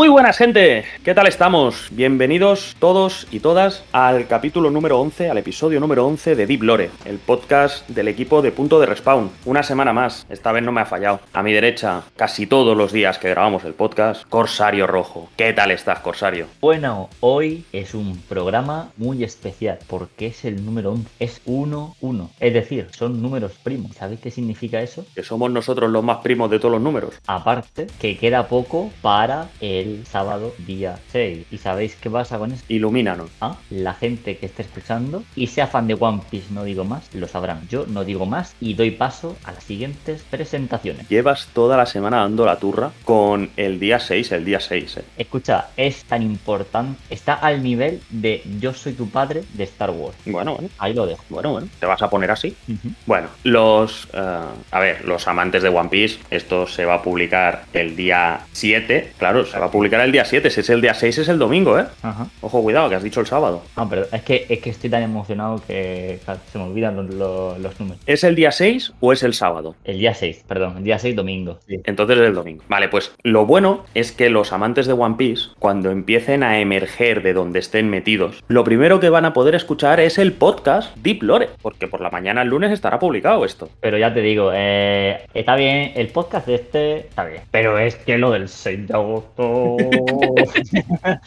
Muy buenas gente, ¿qué tal estamos? Bienvenidos todos y todas al capítulo número 11, al episodio número 11 de Deep Lore, el podcast del equipo de Punto de Respawn. Una semana más, esta vez no me ha fallado. A mi derecha, casi todos los días que grabamos el podcast, Corsario Rojo. ¿Qué tal estás, Corsario? Bueno, hoy es un programa muy especial porque es el número 11, es 1-1, es decir, son números primos. ¿Sabéis qué significa eso? Que somos nosotros los más primos de todos los números. Aparte, que queda poco para el sábado día 6. ¿Y sabéis qué pasa con eso? Ilumínanos. Ah, La gente que esté escuchando y sea fan de One Piece, no digo más, lo sabrán. Yo no digo más y doy paso a las siguientes presentaciones. Llevas toda la semana dando la turra con el día 6, el día 6, ¿eh? Escucha, es tan importante, está al nivel de Yo soy tu padre de Star Wars. Bueno, bueno, Ahí lo dejo. bueno, bueno. ¿Te vas a poner así? Bueno, los. eh, a ver, los amantes de One Piece, esto se va a publicar el día 7. Claro, se va a publicar el día 7. Si es el día 6, es el domingo, ¿eh? Ajá. Ojo, cuidado, que has dicho el sábado. Ah, pero es que, es que estoy tan emocionado que se me olvidan los, los- los números. ¿Es el día 6 o es el sábado? El día 6, perdón, el día 6 domingo. Entonces es el domingo. Vale, pues lo bueno es que los amantes de One Piece, cuando empiecen a emerger de donde estén metidos, lo primero que van a poder escuchar es el podcast Deep Lore, porque por la mañana el lunes estará publicado esto. Pero ya te digo, eh, está bien, el podcast de este está bien. Pero es que lo del 6 de agosto.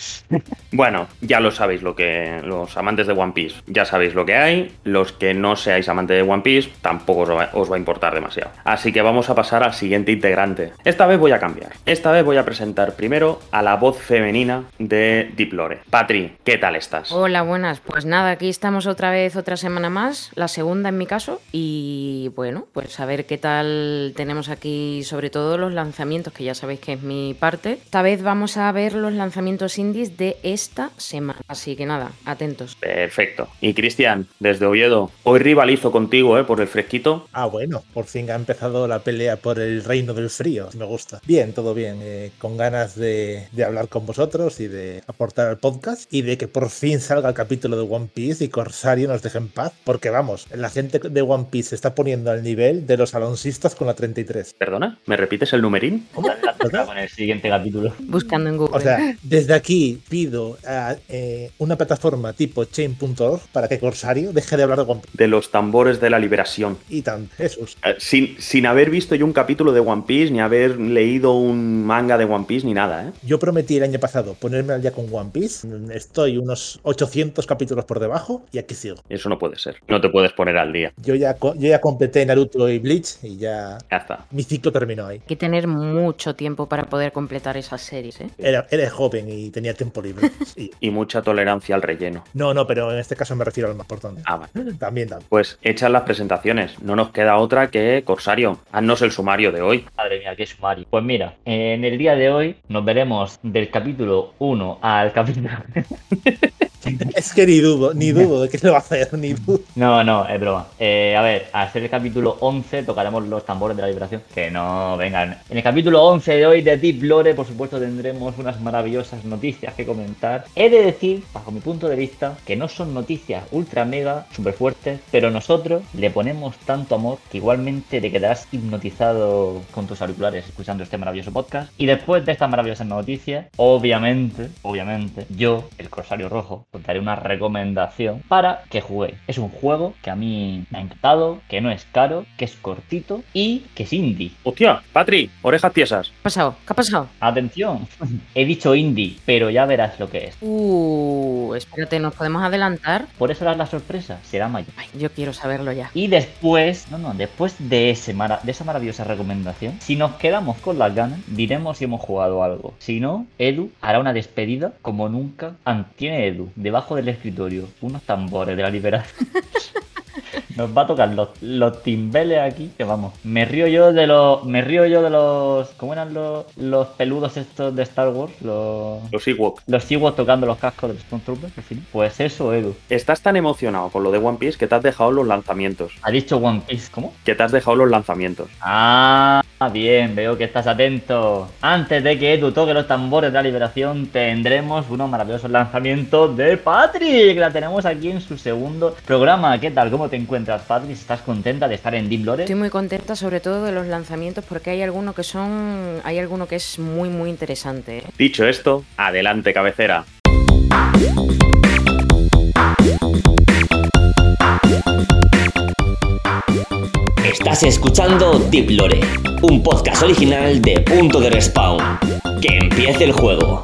Bueno, ya lo sabéis lo que los amantes de One Piece, ya sabéis lo que hay. Los que no seáis amantes de One Piece, tampoco os va, a importar demasiado. Así que vamos a pasar al siguiente integrante. Esta vez voy a cambiar. Esta vez voy a presentar primero a la voz femenina de Deep Lore. Patri, ¿qué tal estás? Hola, buenas. Pues nada, aquí estamos otra vez, otra semana más, la segunda en mi caso. Y bueno, pues a ver qué tal tenemos aquí, sobre todo los lanzamientos, que ya sabéis que es mi parte. Esta vez vamos a ver los lanzamientos indies de esta semana. Así que nada, atentos. Perfecto. Y Cristian, desde Oviedo, hoy rivalizo contigo, ¿eh? Por el fresquito. Ah, bueno, por fin ha empezado la pelea por el reino del frío. Me gusta. Bien, todo bien. eh, con ganas de, de hablar con vosotros y de aportar al podcast y de que por fin salga el capítulo de One Piece y Corsario nos deje en paz. Porque vamos, la gente de One Piece se está poniendo al nivel de los alonsistas con la 33. ¿Perdona? ¿Me repites el numerín? con el siguiente capítulo. Buscando en Google. O sea, desde aquí pido a eh, una plataforma tipo chain.org para que Corsario deje de hablar de One Piece. De los tambores de la liberación. Y tan, Jesús. Eh, Sin, sin haber visto yo un capítulo de One Piece, ni haber leído un manga de One Piece, ni nada, ¿eh? Yo prometí el año pasado ponerme al día con One Piece. Estoy unos 800 capítulos por debajo y aquí sigo. Eso no puede ser. No te puedes poner al día. Yo ya, co- yo ya completé Naruto y Bleach y ya Ya está. mi ciclo terminó ahí. Hay que tener mucho tiempo para poder completar esas series, ¿eh? Era, era joven y tenía tiempo libre. Y mucha tolerancia al relleno. No, no, pero en este caso me refiero al más importante. Ah, vale. También, también. Pues hechas las presentaciones. No nos queda otra que Corsario. Haznos el sumario de hoy. Madre mía, qué sumario. Pues mira, en el día de hoy nos veremos del capítulo 1 al capítulo. Es que ni dudo, ni dudo de que lo va a hacer, ni dudo. No, no, es broma. Eh, a ver, al ser el capítulo 11 tocaremos los tambores de la vibración. Que no, vengan. En el capítulo 11 de hoy de Deep Lore, por supuesto, tendremos unas maravillosas noticias que comentar. He de decir, bajo mi punto de vista, que no son noticias ultra mega, super fuertes, pero nosotros le ponemos tanto amor que igualmente te quedarás hipnotizado con tus auriculares escuchando este maravilloso podcast. Y después de estas maravillosas noticias, obviamente, obviamente, yo, el Corsario Rojo, os daré una recomendación para que juguéis. Es un juego que a mí me ha encantado, que no es caro, que es cortito y que es indie. ¡Hostia! Patri, orejas tiesas. ¿Qué ha pasado? ¿Qué ha pasado? Atención, he dicho indie, pero ya verás lo que es. Uh, espérate, ¿nos podemos adelantar? Por eso era la sorpresa, será mayor. Ay, yo quiero saberlo ya. Y después, no, no, después de, ese mara- de esa maravillosa recomendación, si nos quedamos con las ganas, diremos si hemos jugado algo. Si no, Edu hará una despedida como nunca. Tiene Edu debajo del escritorio unos tambores de la liberación. Nos va a tocar los, los timbeles aquí, que vamos. Me río yo de los. Me río yo de los. ¿Cómo eran los, los peludos estos de Star Wars? Los. Los Ewok. Los Ewoks tocando los cascos de Stormtroopers, al final. Pues eso, Edu. Estás tan emocionado con lo de One Piece que te has dejado los lanzamientos. Ha dicho One Piece, ¿cómo? Que te has dejado los lanzamientos. Ah, Ah, bien, veo que estás atento. Antes de que Edu toque los tambores de la liberación, tendremos unos maravillosos lanzamientos de Patrick. La tenemos aquí en su segundo programa. ¿Qué tal? ¿Cómo te encuentras, Patrick? ¿Estás contenta de estar en Deep Lore? Estoy muy contenta sobre todo de los lanzamientos porque hay alguno que son... Hay alguno que es muy muy interesante. ¿eh? Dicho esto, adelante cabecera. Estás escuchando Deep Lore, un podcast original de Punto de Respawn. Que empiece el juego.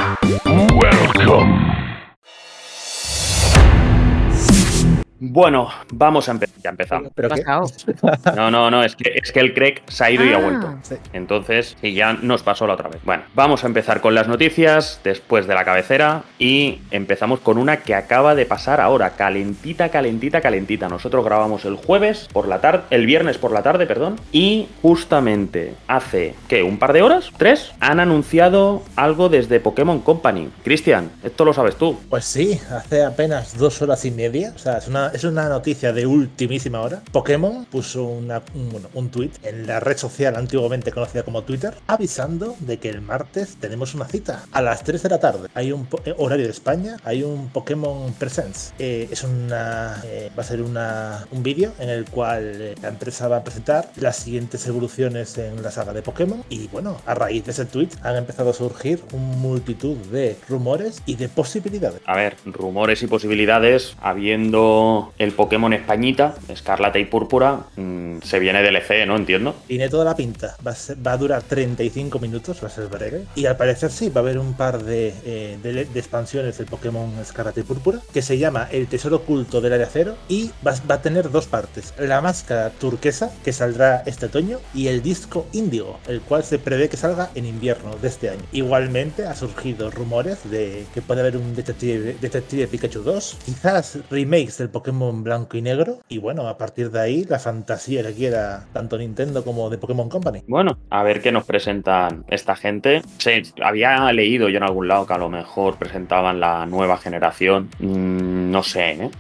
Bueno, vamos a empezar. Ya empezamos. ¿Pero qué? No, no, no, es que, es que el Craig se ha ido y ha Ah. vuelto. Sí. Entonces, y ya nos pasó la otra vez. Bueno, vamos a empezar con las noticias después de la cabecera y empezamos con una que acaba de pasar ahora, calentita, calentita, calentita. Nosotros grabamos el jueves por la tarde, el viernes por la tarde, perdón, y justamente hace, ¿qué? ¿Un par de horas? ¿Tres? Han anunciado algo desde Pokémon Company. Cristian, esto lo sabes tú. Pues sí, hace apenas dos horas y media, o sea, es una, es una noticia de ultimísima hora. Pokémon puso un, bueno, un tweet en la red social antiguamente conocida como Twitter, avisando de que el martes tenemos una cita a las 3 de la tarde. Hay un eh, horario de España, hay un Pokémon Presents. Eh, es una, eh, va a ser una, un vídeo en el cual la empresa va a presentar las siguientes evoluciones en la saga de Pokémon. Y bueno, a raíz de ese tweet han empezado a surgir un multitud de rumores y de posibilidades. A ver, rumores y posibilidades, habiendo el Pokémon Españita, Escarlata y Púrpura, mm, se viene DLC, ¿no? Entiendo. Tiene toda la pinta. Va a, ser- va a durar 35 minutos, va a ser breve. Y al parecer sí, va a haber un par de, eh, de, expansiones del Pokémon Escarlata y Púrpura, que se llama El Tesoro Oculto del Área Cero, y va, va a tener dos partes. La máscara turquesa, que saldrá este otoño, y el disco índigo, el cual se prevé que salga en invierno de este año. Igualmente ha surgido rumores de que puede haber un Detective, Detective Pikachu 2, quizás remakes del Pokémon Blanco y Negro, y bueno, a partir de ahí la fantasía que quiera tanto Nintendo como de Pokémon Company. Bueno, a ver qué nos presentan esta gente. Sí, había leído yo en algún lado que a lo mejor presentaban la nueva generación. Mm, no sé, ¿eh?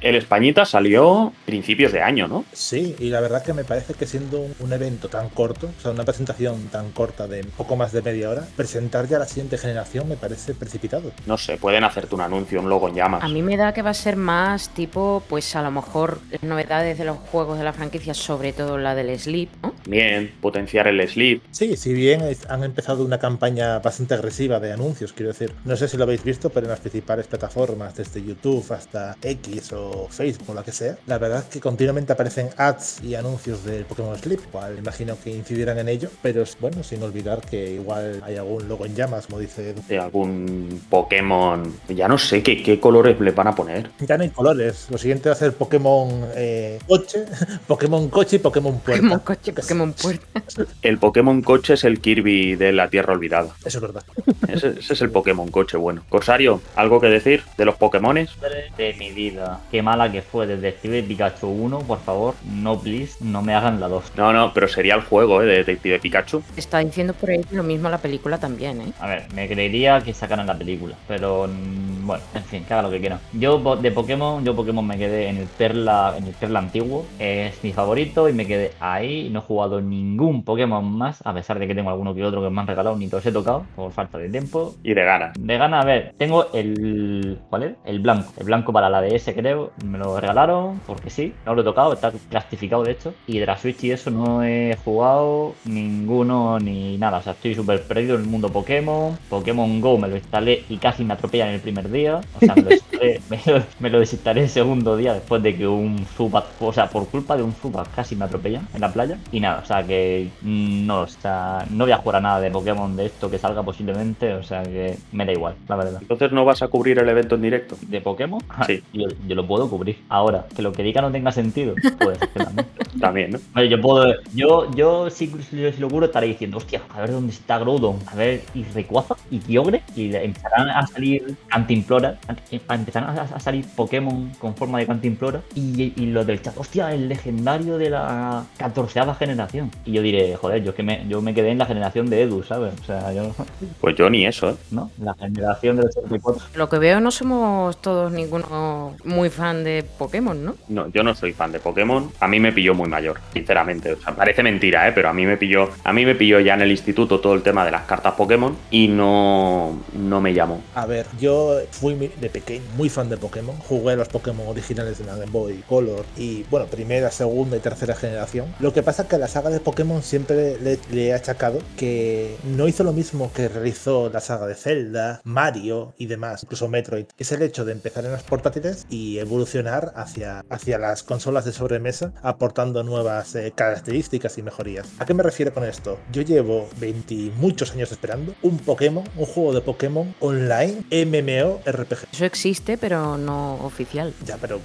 El Españita salió principios de año, ¿no? Sí, y la verdad que me parece que siendo un, un evento tan corto, o sea, una presentación tan corta de poco más de media hora, presentar ya la siguiente generación me parece precipitado. No sé, pueden hacerte un anuncio, un logo en llamas. A mí me da que va a ser más tipo, pues a lo mejor las novedades de los juegos de la franquicia, sobre todo la del Sleep, ¿no? Bien, potenciar el sleep. Sí, si bien es- han empezado una campaña bastante agresiva de anuncios, quiero decir, no sé si lo habéis visto, pero en las principales plataformas, desde YouTube hasta X o Facebook o la que sea, la verdad es que continuamente aparecen ads y anuncios del Pokémon Sleep, cual imagino que incidirán en ello, pero es bueno, sin olvidar que igual hay algún logo en llamas, como dice Edu. de algún Pokémon. Ya no sé qué, qué colores le van a poner. Ya no hay colores, lo siguiente va a ser Pokémon eh, coche, Pokémon coche y Pokémon puerta. Pokémon coche, Pokémon puerta. El Pokémon coche es el Kirby de la Tierra Olvidada. Eso es verdad. Ese, ese es el Pokémon coche bueno. Corsario, ¿algo que decir de los Pokémones? De mi vida. Qué mala que fue Detective Pikachu 1, por favor. No, please, no me hagan la 2. No, no, pero sería el juego ¿eh? de Detective Pikachu. Está diciendo por ahí lo mismo la película también, ¿eh? A ver, me creería que sacaran la película, pero mm, bueno, en fin, que haga lo que quiera. Yo de Pokémon, yo Pokémon me quedé en el Perla, en el Perla antiguo, es mi favorito y me quedé ahí. No he jugado ningún Pokémon más, a pesar de que tengo alguno que otro que me han regalado, ni los he tocado por falta de tiempo. Y de ganas. De gana, a ver, tengo el. ¿Cuál es? El blanco. El blanco para la DS, creo. Me lo regalaron porque sí. No lo he tocado, está plastificado de hecho. Y de la Switch y eso no he jugado ninguno ni nada. O sea, estoy súper perdido en el mundo Pokémon. Pokémon Go me lo instalé y casi me atropellan el primer día. O sea, me lo, instalé- me lo- me lo desinstalé el segundo día después de que un Zubat, o sea, por culpa de un Zubat casi me atropellan en la playa. Y nada, o sea que mm, no, o sea, no voy a jugar a nada de Pokémon de esto que salga posiblemente. O sea que me da igual, la verdad. Entonces no vas a cubrir el evento en directo. ¿De Pokémon? Sí. Yo, yo lo puedo cubrir. Ahora, que lo que diga no tenga sentido, pues que también. También, yo puedo. Yo, yo si, lo cubro estaré diciendo, hostia, a ver dónde está Groudon, a ver, y Rayquaza, y Kyogre, y empezarán a salir Cantimplora. Empezaron a, salir Pokémon con forma de Cantimplora. Y, y lo del chat, hostia, el legendario de la 14 generación. Y yo diré, joder, yo es que me, yo me quedé en la generación de Edu, ¿sabes? O sea, yo. Pues yo ni eso, ¿eh? ¿No? La generación del 64. Lo que veo, no somos todos ninguno muy fan de Pokémon, ¿no? No, yo no soy fan de Pokémon. A mí me pilló muy mayor, sinceramente. O sea, parece mentira, ¿eh? Pero a mí me pilló, a mí me pilló ya en el instituto todo el tema de las cartas Pokémon y no, no me llamó. A ver, yo fui de pequeño muy fan de Pokémon. Jugué los Pokémon originales de la Game Boy Color y, bueno, primera, segunda y tercera generación. Lo que pasa es que a la saga de Pokémon siempre le, le he achacado que no hizo lo mismo que realizó la saga de Zelda, Mario y demás, incluso Metroid. Es el hecho de empezar en las portátiles y evolucionar hacia, hacia las consolas de sobremesa, aportando nuevas eh, características y mejorías. ¿A qué me refiero con esto? Yo llevo 20 muchos años esperando un Pokémon, un juego de Pokémon online, MMO, RPG. Eso existe, pero no oficial. Ya, pero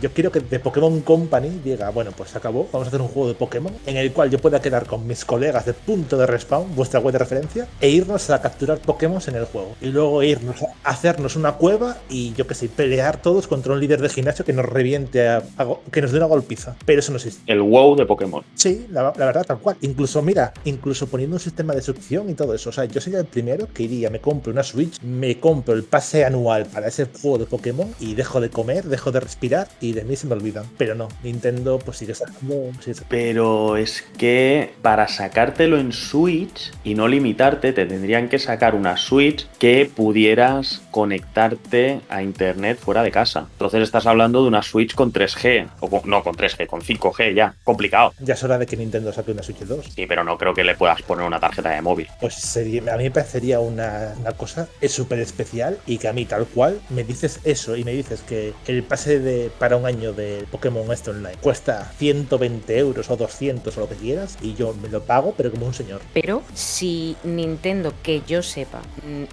yo quiero que de Pokémon Company diga, bueno, pues se acabó, vamos a hacer un juego de Pokémon en el cual yo pueda quedar con mis colegas de punto de respawn, vuestra web de referencia, e irnos a capturar Pokémon en el juego. Y luego irnos a hacernos una cueva y yo que sé, pelear todos contra un líder de gimnasio que nos reviente, a, que nos dé una golpiza. Pero eso no existe. El WoW de Pokémon. Sí, la, verdad, tal cual. Incluso, mira, incluso poniendo un sistema de suscripción y todo eso. O sea, yo sería el primero que iría, me compro una Switch, me compro el pase anual para ese juego de Pokémon y dejo de comer, dejo de respirar y de mí se me olvidan. Pero no, Nintendo pues sigue sacando. Pero es que para sacártelo en Switch y no limitarte, te tendrían que sacar una Switch que pudieras conectarte a internet fuera de casa. Entonces estás hablando de una Switch con 3G, o no con 3G, con 5G ya, complicado. Ya es hora de que Nintendo saque una Switch 2. Sí, pero no creo que le puedas poner una tarjeta de móvil. Pues sería, a mí me parecería una, una cosa súper especial y que a mí tal cual me dices eso y me dices que el pase para un año de Pokémon este online cuesta 120 euros o 200 o lo que quieras y yo me lo pago, pero como un señor. Pero si Nintendo, que yo sepa,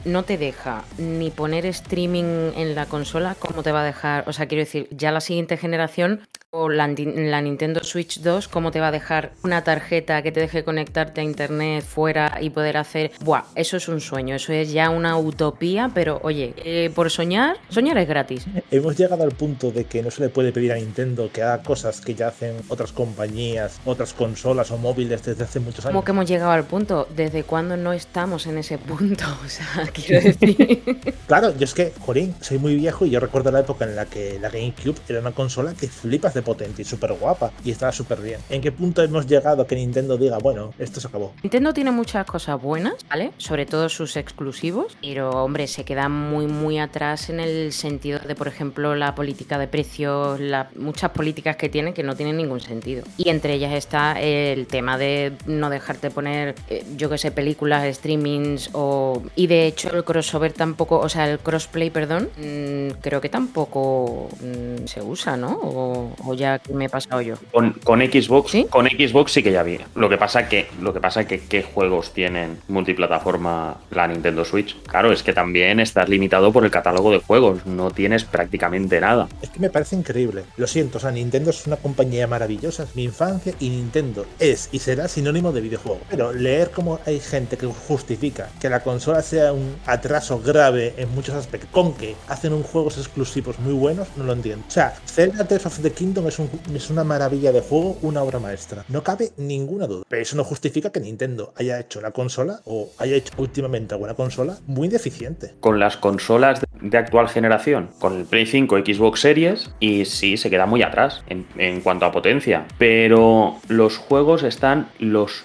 no te deja ni poner streaming en la consola, ¿cómo te va a dejar? O sea, quiero decir, ya la siguiente generación o la, Nintendo Switch 2, ¿cómo te va a dejar una tarjeta que te deje conectarte a internet fuera y poder hacer? Buah, eso es un sueño, eso es ya una utopía, pero oye, eh, por soñar, soñar es gratis. Hemos llegado al punto de que no se le puede pedir a Nintendo que haga cosas que ya hacen otras compañías, otras consolas o móviles desde hace muchos años. ¿Cómo que hemos llegado al punto? ¿Desde cuándo no estamos en ese punto? O sea, quiero decir. claro, yo es que, Jorín, soy muy viejo y yo recuerdo la época en la que la GameCube era una consola que flipas potente y súper guapa y estaba súper bien. ¿En qué punto hemos llegado que Nintendo diga, bueno, esto se acabó? Nintendo tiene muchas cosas buenas, ¿vale? Sobre todo sus exclusivos, pero hombre, se queda muy, muy atrás en el sentido de, por ejemplo, la política de precios, la, muchas políticas que tienen que no tienen ningún sentido. Y entre ellas está el tema de no dejarte poner, eh, yo que sé, películas, streamings o... Y de hecho el crossover tampoco, o sea, el crossplay, perdón, mm, creo que tampoco mm, se usa, ¿no? O, ya que me he pasado yo. Con, Xbox, con Xbox sí que ya vi. Lo que pasa que, lo que pasa que qué juegos tienen multiplataforma la Nintendo Switch. Claro, es que también estás limitado por el catálogo de juegos. No tienes prácticamente nada. Es que me parece increíble. Lo siento, o sea, Nintendo es una compañía maravillosa, es mi infancia y Nintendo es y será sinónimo de videojuego. Pero leer cómo hay gente que justifica que la consola sea un atraso grave en muchos aspectos, con que hacen un juegos exclusivos muy buenos, no lo entiendo. O sea, Zelda Tears of the Kingdom es, un, es una maravilla de juego, una obra maestra. No cabe ninguna duda. Pero eso no justifica que Nintendo haya hecho la consola o haya hecho últimamente alguna consola muy deficiente. Con las consolas de actual generación, con el Play 5, Xbox Series, y sí, se queda muy atrás en, cuanto a potencia. Pero los juegos están, los,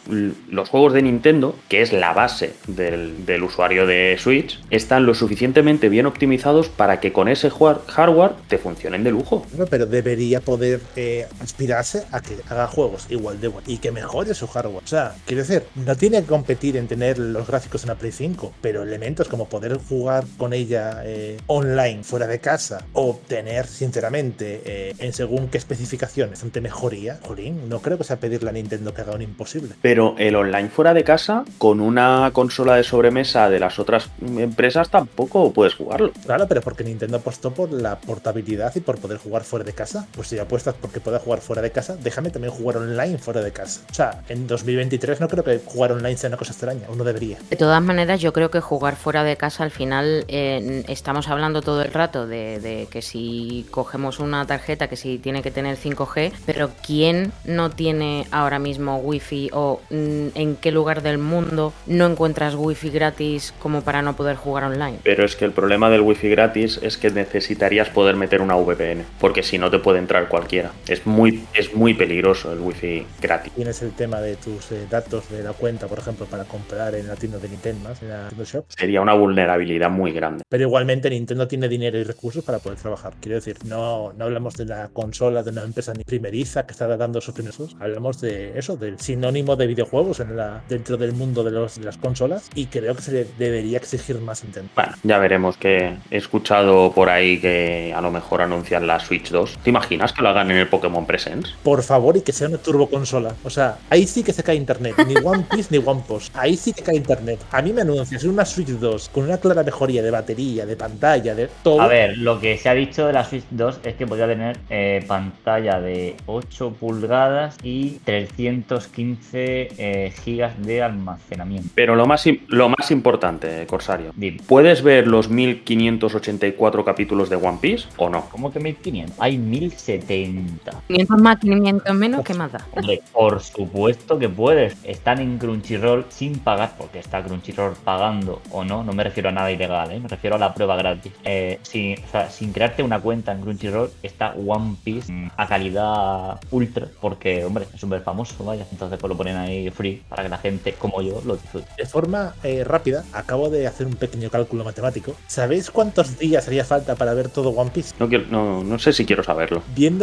los juegos de Nintendo, que es la base del, del usuario de Switch, están lo suficientemente bien optimizados para que con ese hardware te funcionen de lujo. pero debería poder eh, aspirarse a que haga juegos igual de buenos y que mejore su hardware. O sea, quiero decir, no tiene que competir en tener los gráficos en la Play 5, pero elementos como poder jugar con ella eh, online fuera de casa o tener, sinceramente, eh, en según qué especificaciones, ante mejoría, Jorín, no creo que sea pedirle a Nintendo que haga un imposible. Pero el online fuera de casa, con una consola de sobremesa de las otras empresas, tampoco puedes jugarlo. Claro, pero porque Nintendo apostó por la portabilidad y por poder jugar fuera de casa. Pues si apuestas porque pueda jugar fuera de casa, déjame también jugar online fuera de casa. O sea, en 2023 no creo que jugar online sea una cosa extraña, uno debería. De todas maneras, yo creo que jugar fuera de casa al final eh, estamos hablando todo el rato de, de que si cogemos una tarjeta que si tiene que tener 5G, pero ¿quién no tiene ahora mismo wifi o mm, en qué lugar del mundo no encuentras wifi gratis como para no poder jugar online? Pero es que el problema del wifi gratis es que necesitarías poder meter una VPN, porque si no te puede entrar cualquiera. Es muy, es muy peligroso el wifi gratis. Tienes el tema de tus eh, datos de la cuenta, por ejemplo, para comprar en la tienda de Nintendo, en la Nintendo Shop. Sería una vulnerabilidad muy grande. Pero igualmente Nintendo tiene dinero y recursos para poder trabajar. Quiero decir, no, no hablamos de la consola de una empresa ni primeriza que está dando sus primeros. Hablamos de eso, del sinónimo de videojuegos en la, dentro del mundo de, los, de las consolas. Y creo que se le debería exigir más Nintendo. Bueno, ya veremos que he escuchado por ahí que a lo mejor anuncian la Switch 2. ¿Te imaginas que lo hagan en el Pokémon Presents? Por favor, y que sea una turboconsola. O sea, ahí sí que se cae internet. Ni One Piece ni One Post. Ahí sí que cae internet. A mí me anuncias una Switch 2 con una clara mejoría de batería, de pantalla, de todo. A ver, lo que se ha dicho de la Switch 2 es que podría tener eh, pantalla de 8 pulgadas y 315 eh, gigas de almacenamiento. Pero lo más, lo más importante, Corsario, Dime. ¿puedes ver los 1584 capítulos de One Piece o no? ¿Cómo que 1500? Hay 1070. 500 más, 500 menos, ¿qué más da? Hombre, por supuesto que puedes. Están en Crunchyroll sin pagar, porque está Crunchyroll pagando o no. No me refiero a nada ilegal, ¿eh? me refiero a la prueba gratis. Eh, sin, o sea, sin crearte una cuenta en Crunchyroll, está One Piece mm, a calidad ultra, porque, hombre, es súper famoso, vaya. Entonces, pues lo ponen ahí free para que la gente como yo lo disfrute. De forma eh, rápida, acabo de hacer un pequeño cálculo matemático. ¿Sabéis cuántos días haría falta para ver todo One Piece? No, quiero- no, no sé si quiero saberlo.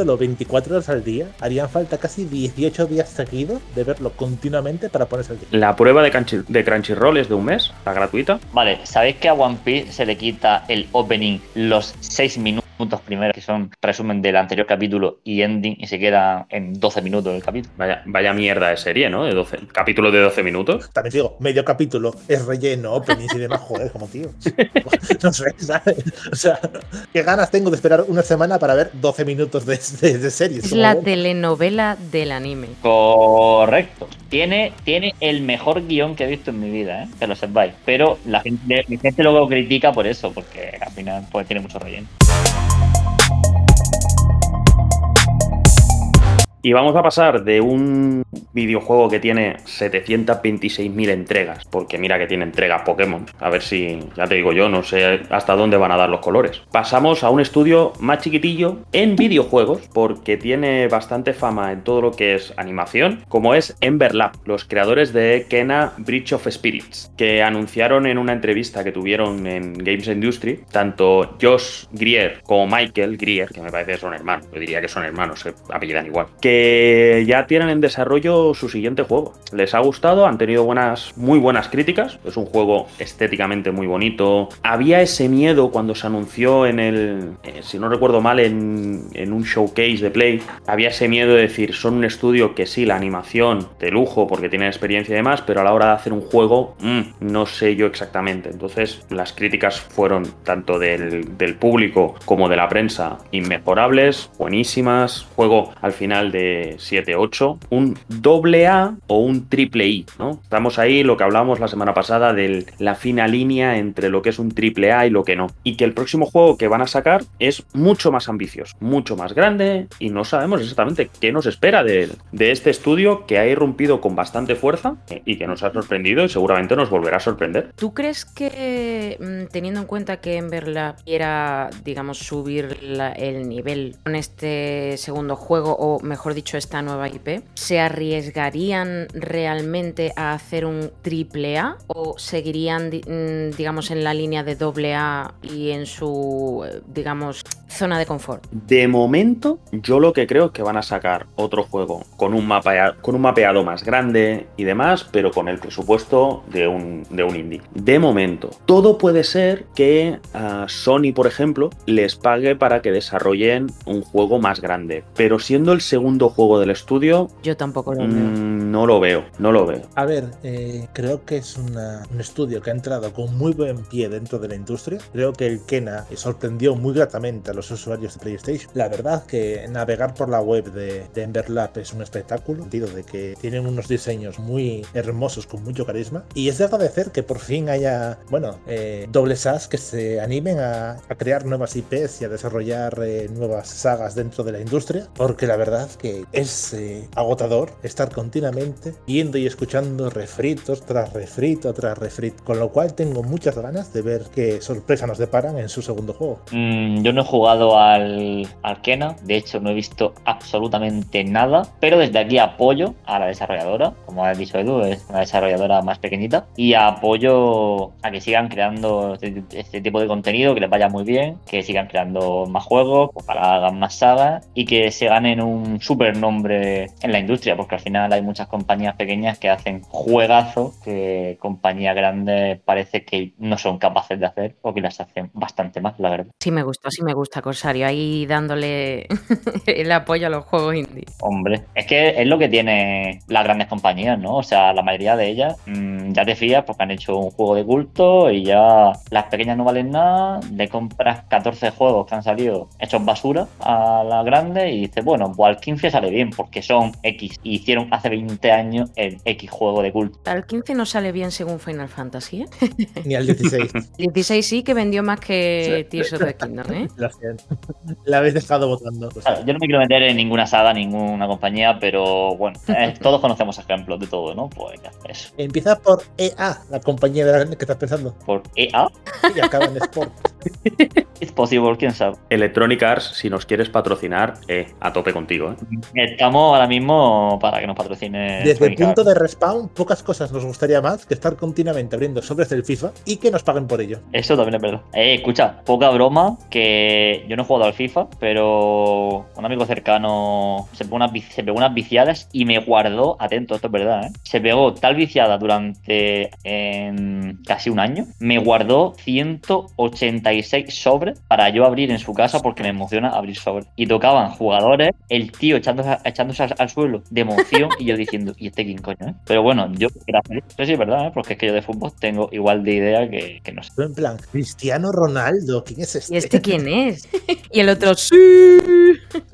Viéndolo 24 horas al día, harían falta casi 18 días seguidos de verlo continuamente para ponerse al día. La prueba de, Crunchy- de Crunchyroll es de un mes, la gratuita. Vale, ¿sabéis que a One Piece se le quita el opening los 6 minutos primeros, que son resumen del anterior capítulo y ending, y se queda en 12 minutos el capítulo? Vaya, vaya mierda de serie, ¿no? De 12, capítulo de 12 minutos. También te digo, medio capítulo es relleno, openings y demás, joder, como tío. No sé, ¿sabes? O sea, qué ganas tengo de esperar una semana para ver 12 minutos de, de, de series. Es la telenovela del anime. Correcto. Tiene, tiene el mejor guion que he visto en mi vida, ¿eh? que lo sepáis. Pero la gente, la gente luego critica por eso, porque al final pues, tiene mucho relleno. Y vamos a pasar de un videojuego que tiene 726.000 entregas, porque mira que tiene entregas Pokémon, a ver si, ya te digo yo, no sé hasta dónde van a dar los colores. Pasamos a un estudio más chiquitillo en videojuegos, porque tiene bastante fama en todo lo que es animación, como es Ember Lab, los creadores de Kena Bridge of Spirits, que anunciaron en una entrevista que tuvieron en Games Industry, tanto Josh Grier como Michael Grier, que me parece que son hermanos, yo diría que son hermanos, se apellidan igual, ya tienen en desarrollo su siguiente juego. Les ha gustado, han tenido buenas, muy buenas críticas, es un juego estéticamente muy bonito. Había ese miedo cuando se anunció en el, eh, si no recuerdo mal, en, un showcase de Play, había ese miedo de decir, son un estudio que sí, la animación de lujo porque tienen experiencia y demás, pero a la hora de hacer un juego, mm, no sé yo exactamente. Entonces, las críticas fueron tanto del público como de la prensa inmejorables, buenísimas. Juego al final de 7-8, un doble A o un triple I, ¿no? Estamos ahí lo que hablábamos la semana pasada de la fina línea entre lo que es un triple A y lo que no. Y que el próximo juego que van a sacar es mucho más ambicioso, mucho más grande y no sabemos exactamente qué nos espera de, de este estudio que ha irrumpido con bastante fuerza y que nos ha sorprendido y seguramente nos volverá a sorprender. ¿Tú crees que, mm, teniendo en cuenta que Emberlab quiera, digamos, subir el nivel con este segundo juego, o mejor dicho, esta nueva IP, ¿se arriesgarían realmente a hacer un triple A o seguirían, mm, digamos, en la línea de doble A y en su, eh, digamos, zona de confort? De momento, yo lo que creo es que van a sacar otro juego con un, mapea- con un mapeado más grande y demás, pero con el presupuesto de un, de un indie. De momento, todo puede ser que a Sony, por ejemplo, les pague para que desarrollen un juego más grande, pero siendo el segundo juego del estudio, Yo tampoco lo veo. mm, no lo veo, no lo veo. A ver, eh, creo que es una- un estudio que ha entrado con muy buen pie dentro de la industria. Creo que el Kena sorprendió muy gratamente a los usuarios de PlayStation. La verdad que navegar por la web de, de Emberlab es un espectáculo, sentido de que tienen unos diseños muy hermosos con mucho carisma. Y es de agradecer que por fin haya, bueno, eh, doble SAS que se animen a, a, crear nuevas IPs y a desarrollar eh, nuevas sagas dentro de la industria, porque la verdad que es eh, agotador estar continuamente viendo y escuchando refritos tras refrito tras refrito, con lo cual tengo muchas ganas de ver qué sorpresa nos deparan en su segundo juego. Mm, yo no he jugado al Arkena, de hecho no he visto absolutamente nada, pero desde aquí apoyo a la desarrolladora, como ha dicho Edu, es una desarrolladora más pequeñita, y apoyo a que sigan creando este, este, tipo de contenido, que les vaya muy bien, que sigan creando más juegos, pues, para que hagan más sagas y que se ganen un super nombre en la industria, porque al final hay muchas compañías pequeñas que hacen juegazos que compañías grandes parece que no son capaces de hacer o que las hacen bastante más, la verdad. Sí me gusta, sí me gusta Corsario, ahí dándole el apoyo a los juegos indie. Hombre, es que es lo que tiene las grandes compañías, ¿no? O sea, la mayoría de ellas mmm, ya te fías porque han hecho un juego de culto y ya las pequeñas no valen nada, le compras 14 juegos que han salido hechos basura a la grande y dices, bueno, pues al 15 sale bien porque son X y hicieron hace 20 años el X juego de culto. Al 15 no sale bien según Final Fantasy, ¿eh? Ni al 16. 16 sí que vendió más que Tears of the Kingdom, ¿eh? Lo siento. La habéis dejado votando. Claro, yo no me quiero meter en ninguna saga, ninguna compañía, pero bueno, eh, todos conocemos ejemplos de todo, ¿no? Pues ya, eso. Empieza por EA, la compañía de la que estás pensando. ¿Por EA? Y acaba en Sport. Es posible, quién sabe. Electronic Arts, si nos quieres patrocinar, eh, a tope contigo. ¿eh? Estamos ahora mismo para que nos patrocine. Desde el punto de respawn, pocas cosas nos gustaría más que estar continuamente abriendo sobres del FIFA y que nos paguen por ello. Eso también es verdad. Eh, escucha, poca broma, que yo no he jugado al FIFA, pero un amigo cercano se pegó unas, se pegó unas viciadas y me guardó, atento, esto es verdad, ¿eh? se pegó tal viciada durante casi un año, me guardó 186 sobres para yo abrir en su casa porque me emociona abrir sobres. Y tocaban jugadores, el tío echándose, echándose al, al, suelo de emoción y yo diciendo, ¿y este quién coño? Eh? Pero bueno, yo, gracias. Eso sí es verdad, ¿eh? porque es que yo de fútbol tengo igual de idea que, que no sé. En plan, Cristiano Ronaldo, ¿quién es este? ¿Y este quién es? y el otro, sí.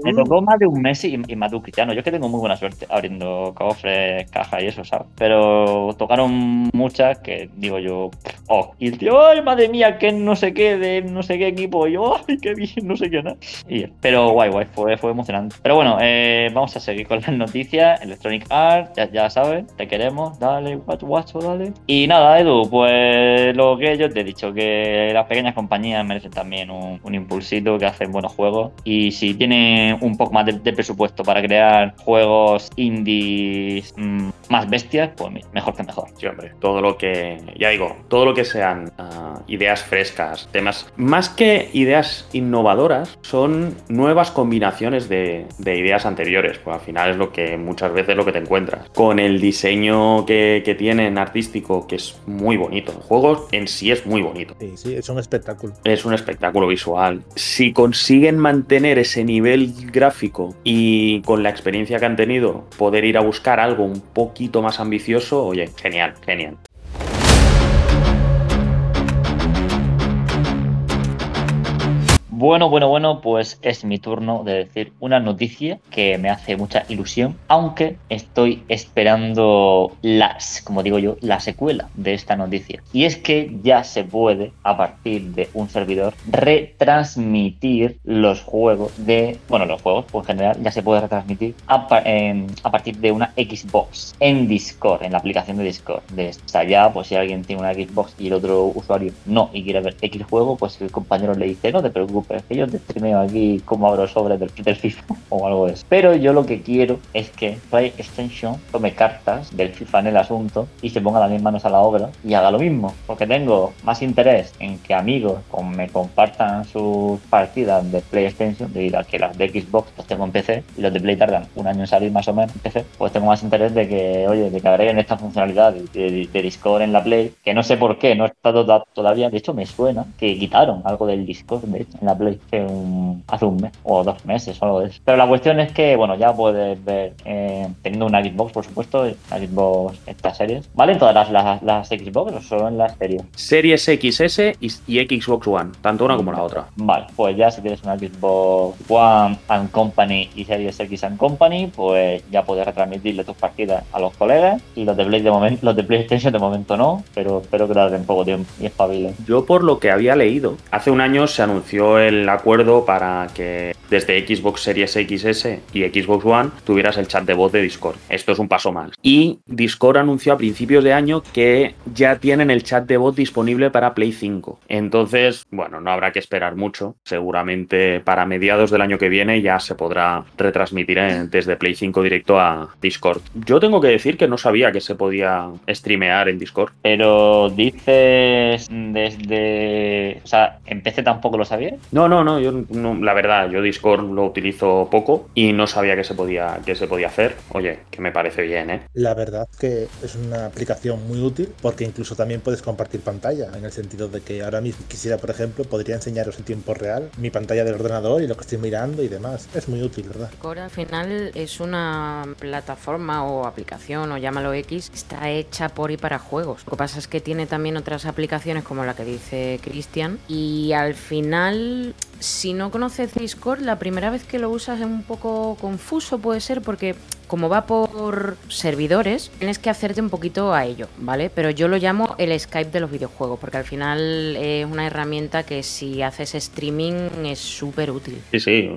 Me tocó más de un Messi y, y más de un Cristiano. Yo es que tengo muy buena suerte abriendo cofres, cajas y eso, ¿sabes? Pero tocaron muchas que digo yo, oh, y el tío, ay, madre mía, que no sé qué, no sé qué equipo. Y yo, ay, qué bien, no sé qué nada. Pero guay, guay, fue, fue emocionante. Pero bueno, eh, vamos a seguir con las noticias. Electronic Art, ya, ya sabes, te queremos, dale, guacho, guacho, dale. Y nada, Edu, pues lo que yo te he dicho, que las pequeñas compañías merecen también un, un impulsito, que hacen buenos juegos. Y si tienen un poco más de, presupuesto para crear juegos indies mmm, más bestias, pues mejor que mejor. Sí, hombre, todo lo que, ya digo, todo lo que sean uh, ideas frescas, temas, más que ideas innovadoras, son nuevas combinaciones de, de ideas anteriores, pues al final es lo que muchas veces lo que te encuentras. Con el diseño que, que tienen artístico, que es muy bonito, el juego en sí es muy bonito. Sí, sí, es un espectáculo. Es un espectáculo visual. Si consiguen mantener ese nivel gráfico y con la experiencia que han tenido, poder ir a buscar algo un poquito más ambicioso, oye, genial, genial. Bueno, bueno, bueno, pues es mi turno de decir una noticia que me hace mucha ilusión, aunque estoy esperando las, como digo yo, la secuela de esta noticia. Y es que ya se puede, a partir de un servidor, retransmitir los juegos de, bueno, los juegos pues en general ya se puede retransmitir a, a partir de una Xbox en Discord, en la aplicación de Discord. De esta ya, pues si alguien tiene una Xbox y el otro usuario no y quiere ver X juego, pues el compañero le dice, no te preocupes es que yo te streameo aquí como abro sobres del, del, FIFA o algo de. Pero yo lo que quiero es que PlayStation tome cartas del FIFA en el asunto y se ponga las mismas manos a la obra y haga lo mismo. Porque tengo más interés en que amigos me compartan sus partidas de PlayStation debido a que las de Xbox las tengo en PC y los de Play tardan un año en salir más o menos en PC. Pues tengo más interés de que, oye, de que agreguen esta funcionalidad de, Discord en la Play, que no sé por qué, no he estado todavía. De hecho, me suena que quitaron algo del Discord, en la la Play que un- hace un mes o dos meses o algo de eso. Pero la cuestión es que, bueno, ya puedes ver, eh, teniendo una Xbox, por supuesto, la Xbox, estas series. ¿Valen todas las, las, las Xbox o solo en las series? Series XS y, y Xbox One, tanto una como la otra. Vale, pues ya si tienes una Xbox One and Company y Series X and Company, pues ya puedes retransmitirle tus partidas a los colegas. Y los de, Play de momento, los de PlayStation de momento no, pero espero que lo hagan en poco tiempo y espabilen. Yo por lo que había leído, hace un año se anunció el acuerdo para que desde Xbox Series XS y Xbox One tuvieras el chat de voz de Discord. Esto es un paso más. Y Discord anunció a principios de año que ya tienen el chat de voz disponible para Play 5. Entonces, bueno, no habrá que esperar mucho. Seguramente para mediados del año que viene ya se podrá retransmitir en- desde Play 5 directo a Discord. Yo tengo que decir que no sabía que se podía streamear en Discord. Pero dices desde. O sea, en tampoco lo sabía. No, no, no, yo no- la verdad, yo Discord lo utilizo poco y no sabía que se podía, que se podía hacer. Oye, que me parece bien, ¿eh? La verdad que es una aplicación muy útil porque incluso también puedes compartir pantalla, en el sentido de que ahora mismo quisiera, por ejemplo, podría enseñaros en tiempo real mi pantalla del ordenador y lo que estoy mirando y demás. Es muy útil, ¿verdad? Discord al final es una plataforma o aplicación o llámalo X, está hecha por y para juegos. Lo que pasa es que tiene también otras aplicaciones como la que dice Cristian y al final si no conoces Discord la primera vez que lo usas es un poco confuso puede ser porque como va por servidores, tienes que hacerte un poquito a ello, ¿vale? Pero yo lo llamo el Skype de los videojuegos, porque al final es una herramienta que si haces streaming es súper útil. Sí, sí,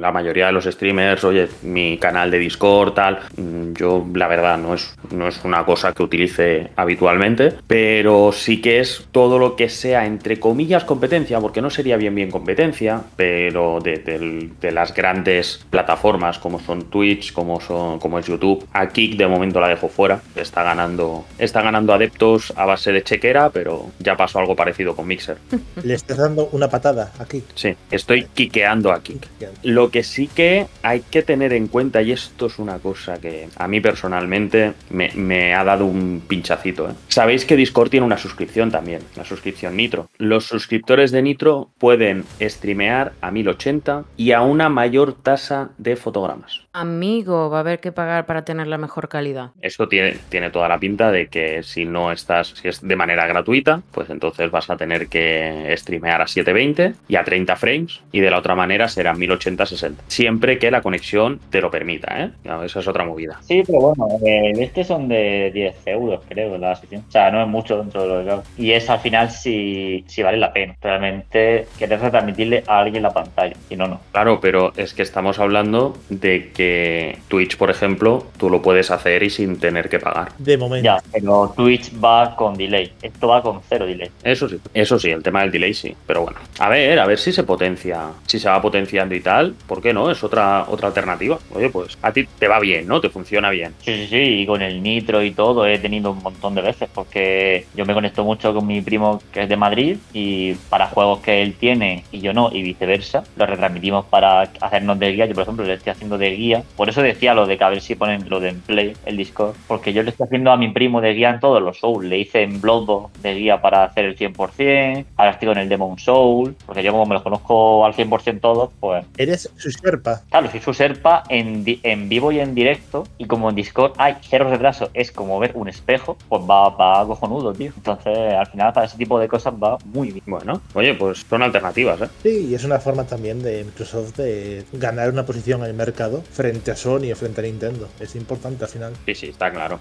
la mayoría de los streamers, oye, mi canal de Discord, tal, mm, yo la verdad no es, no es una cosa que utilice habitualmente, pero sí que es todo lo que sea, entre comillas, competencia, porque no sería bien bien competencia, pero de, de las grandes plataformas como son Twitch, como son como es YouTube, a Kick de momento la dejo fuera, está ganando, está ganando adeptos a base de chequera, pero ya pasó algo parecido con Mixer. Le estás dando una patada aquí. Sí, estoy quiqueando a Kick. Lo que sí que hay que tener en cuenta, y esto es una cosa que a mí personalmente me, me ha dado un pinchacito. ¿eh? Sabéis que Discord tiene una suscripción también, la suscripción Nitro. Los suscriptores de Nitro pueden streamear a 1080 y a una mayor tasa de fotogramas. Amigo, va a haber que pagar para tener la mejor calidad. Esto tiene, tiene toda la pinta de que si no estás, si es de manera gratuita, pues entonces vas a tener que streamear a 720 y a 30 frames, y de la otra manera será 1080-60. Siempre que la conexión te lo permita, ¿eh? No, esa es otra movida. Sí, pero bueno, eh, este son de 10 euros, creo, la sesión. O sea, no es mucho dentro de lo que. Y es al final si, si vale la pena. Realmente quieres retransmitirle a alguien la pantalla. Y no, no. Claro, pero es que estamos hablando de que Twitch, por ejemplo, tú lo puedes hacer y sin tener que pagar. De momento. Ya, pero Twitch va con delay. Esto va con cero delay. Eso sí, eso sí, el tema del delay sí. Pero bueno, a ver, a ver si se potencia, si se va potenciando y tal, ¿por qué no? Es otra, otra alternativa. Oye, pues a ti te va bien, ¿no? Te funciona bien. Sí, sí, sí, y con el nitro y todo he tenido un montón de veces porque yo me conecto mucho con mi primo que es de Madrid y para juegos que él tiene y yo no y viceversa, lo retransmitimos para hacernos de guía. Yo, por ejemplo, le estoy haciendo de guía. Por eso decía lo de que a ver si ponen lo de en Play, el Discord, porque yo le estoy haciendo a mi primo de guía en todos los Souls. Le hice en Bloodborne de guía para hacer el 100%, ahora estoy con el Demon Soul, porque yo como me los conozco al 100% todos, pues Eres su serpa. Claro, soy su serpa en, en vivo y en directo. Y como en Discord hay cero retraso, es como ver un espejo, pues va, va cojonudo, tío. Entonces, al final, para ese tipo de cosas va muy bien. Bueno, oye, pues son alternativas, ¿eh? Sí, y es una forma también de Microsoft de ganar una posición en el mercado frente a Sony o frente a Nintendo. Es importante al final. Sí, sí, está claro.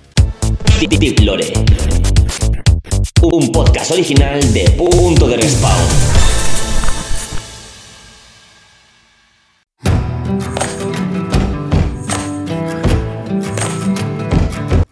Lore. Un podcast original de Punto de Respawn.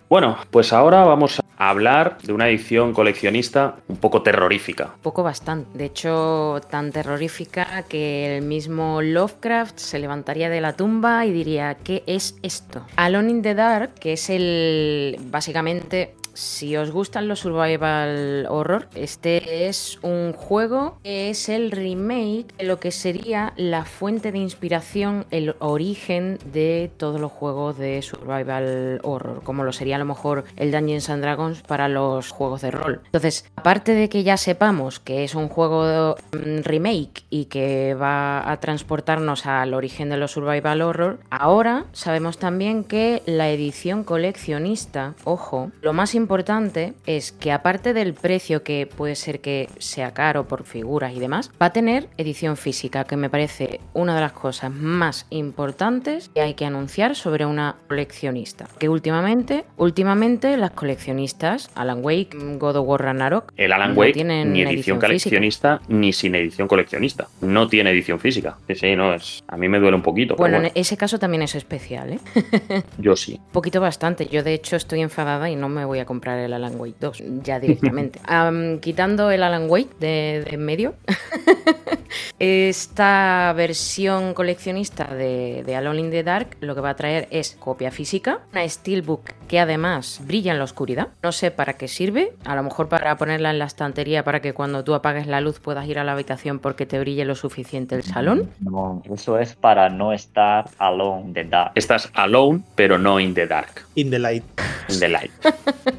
Bueno, pues ahora vamos a hablar de una edición coleccionista un poco terrorífica. Poco bastante. De hecho, tan terrorífica que el mismo Lovecraft se levantaría de la tumba y diría, ¿qué es esto? Alone in the Dark, que es el... básicamente si os gustan los survival horror, este es un juego que es el remake de lo que sería la fuente de inspiración, el origen de todos los juegos de survival horror, como lo sería a lo mejor el Dungeons and Dragons para los juegos de rol. Entonces, aparte de que ya sepamos que es un juego mm, remake y que va a transportarnos al origen de los survival horror, ahora sabemos también que la edición coleccionista, ojo, lo más importante es que aparte del precio que puede ser que sea caro por figuras y demás, va a tener edición física, que me parece una de las cosas más importantes que hay que anunciar sobre una coleccionista. Que últimamente, últimamente las coleccionistas, Alan Wake, God of War Ragnarok, El Alan no Wake tienen ni edición coleccionista ni sin edición coleccionista. No tiene edición física. Sí, no es. A mí me duele un poquito. Bueno, bueno, en ese caso también es especial, ¿eh? yo sí. Un poquito bastante. Yo de hecho estoy enfadada y no me voy a comprar el Alan Wake 2 ya directamente. Am, quitando el Alan Wake de, de en medio, esta versión coleccionista de, de Alone in the Dark lo que va a traer es copia física, una steelbook que además brilla en la oscuridad. No sé para qué sirve, a lo mejor para ponerla en la estantería para que cuando tú apagues la luz puedas ir a la habitación porque te brille lo suficiente el salón. No, eso es para no estar alone in the dark. Estás alone, pero no in the dark. In the light. In the light.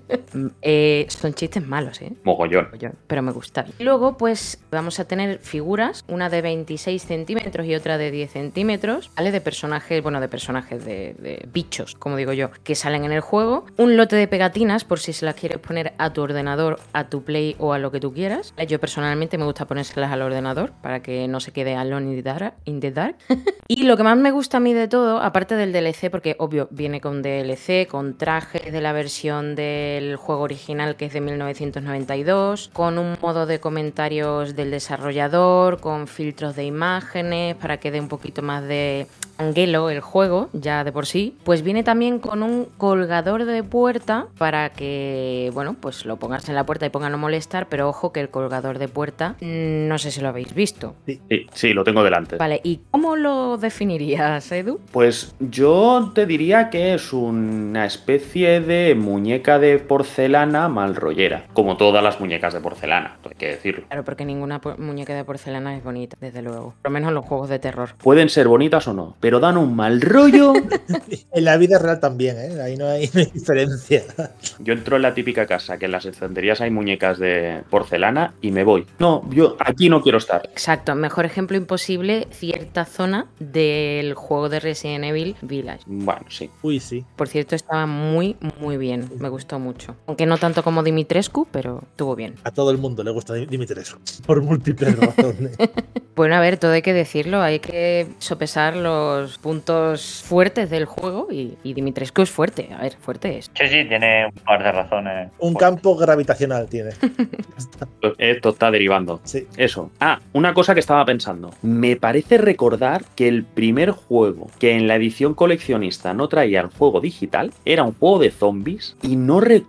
eh, son chistes malos, ¿eh? Mogollón. mogollón, pero me gusta. Luego, pues vamos a tener figuras, una de 26 centímetros y otra de 10 centímetros, ¿vale? De personajes, bueno, de personajes, de, de bichos, como digo yo, que salen en el juego. Un lote de pegatinas, por si se las quieres poner a tu ordenador, a tu play o a lo que tú quieras. Yo personalmente me gusta ponérselas al ordenador para que no se quede alone in the dark. y lo que más me gusta a mí de todo, aparte del DLC, porque obvio viene con DLC, con trajes de la versión del juego original que es de 1992, con un modo de comentarios del desarrollador, con filtros de imágenes para que dé un poquito más de anguelo el juego, ya de por sí, pues viene también con un colgador de puerta para que, bueno, pues lo pongas en la puerta y ponga no molestar, pero ojo que el colgador de puerta, mm, no sé si lo habéis visto. Sí, sí, lo tengo delante. Vale, ¿y cómo lo definirías, Edu? Pues yo te diría que es una especie de muñeca de porcelana mal rollera, como todas las muñecas de porcelana, hay que decirlo. Claro, porque ninguna muñeca de porcelana es bonita, desde luego. Por lo menos en los juegos de terror. Pueden ser bonitas o no, pero dan un mal rollo. En la vida real también, ¿eh? Ahí no hay diferencia. Yo entro en la típica casa que en las estanterías hay muñecas de porcelana y me voy. No, yo aquí no quiero estar. Exacto, mejor ejemplo imposible, cierta zona del juego de Resident Evil Village. Bueno, sí. Uy, sí. Por cierto, estaba muy, muy bien, me gustó mucho. Aunque no tanto como Dimitrescu, pero estuvo bien. A todo el mundo le gusta Dimitrescu. Por múltiples razones. Bueno, a ver, todo hay que decirlo, hay que sopesar los puntos fuertes del juego y, y Dimitrescu es fuerte, a ver, fuerte es. Sí, sí, tiene un par de razones. Un campo gravitacional tiene. Esto está derivando. Sí. Eso. Ah, una cosa que estaba pensando. Me parece recordar que el primer juego que en la edición coleccionista no traía el juego digital era un juego de zombies y no recuerdo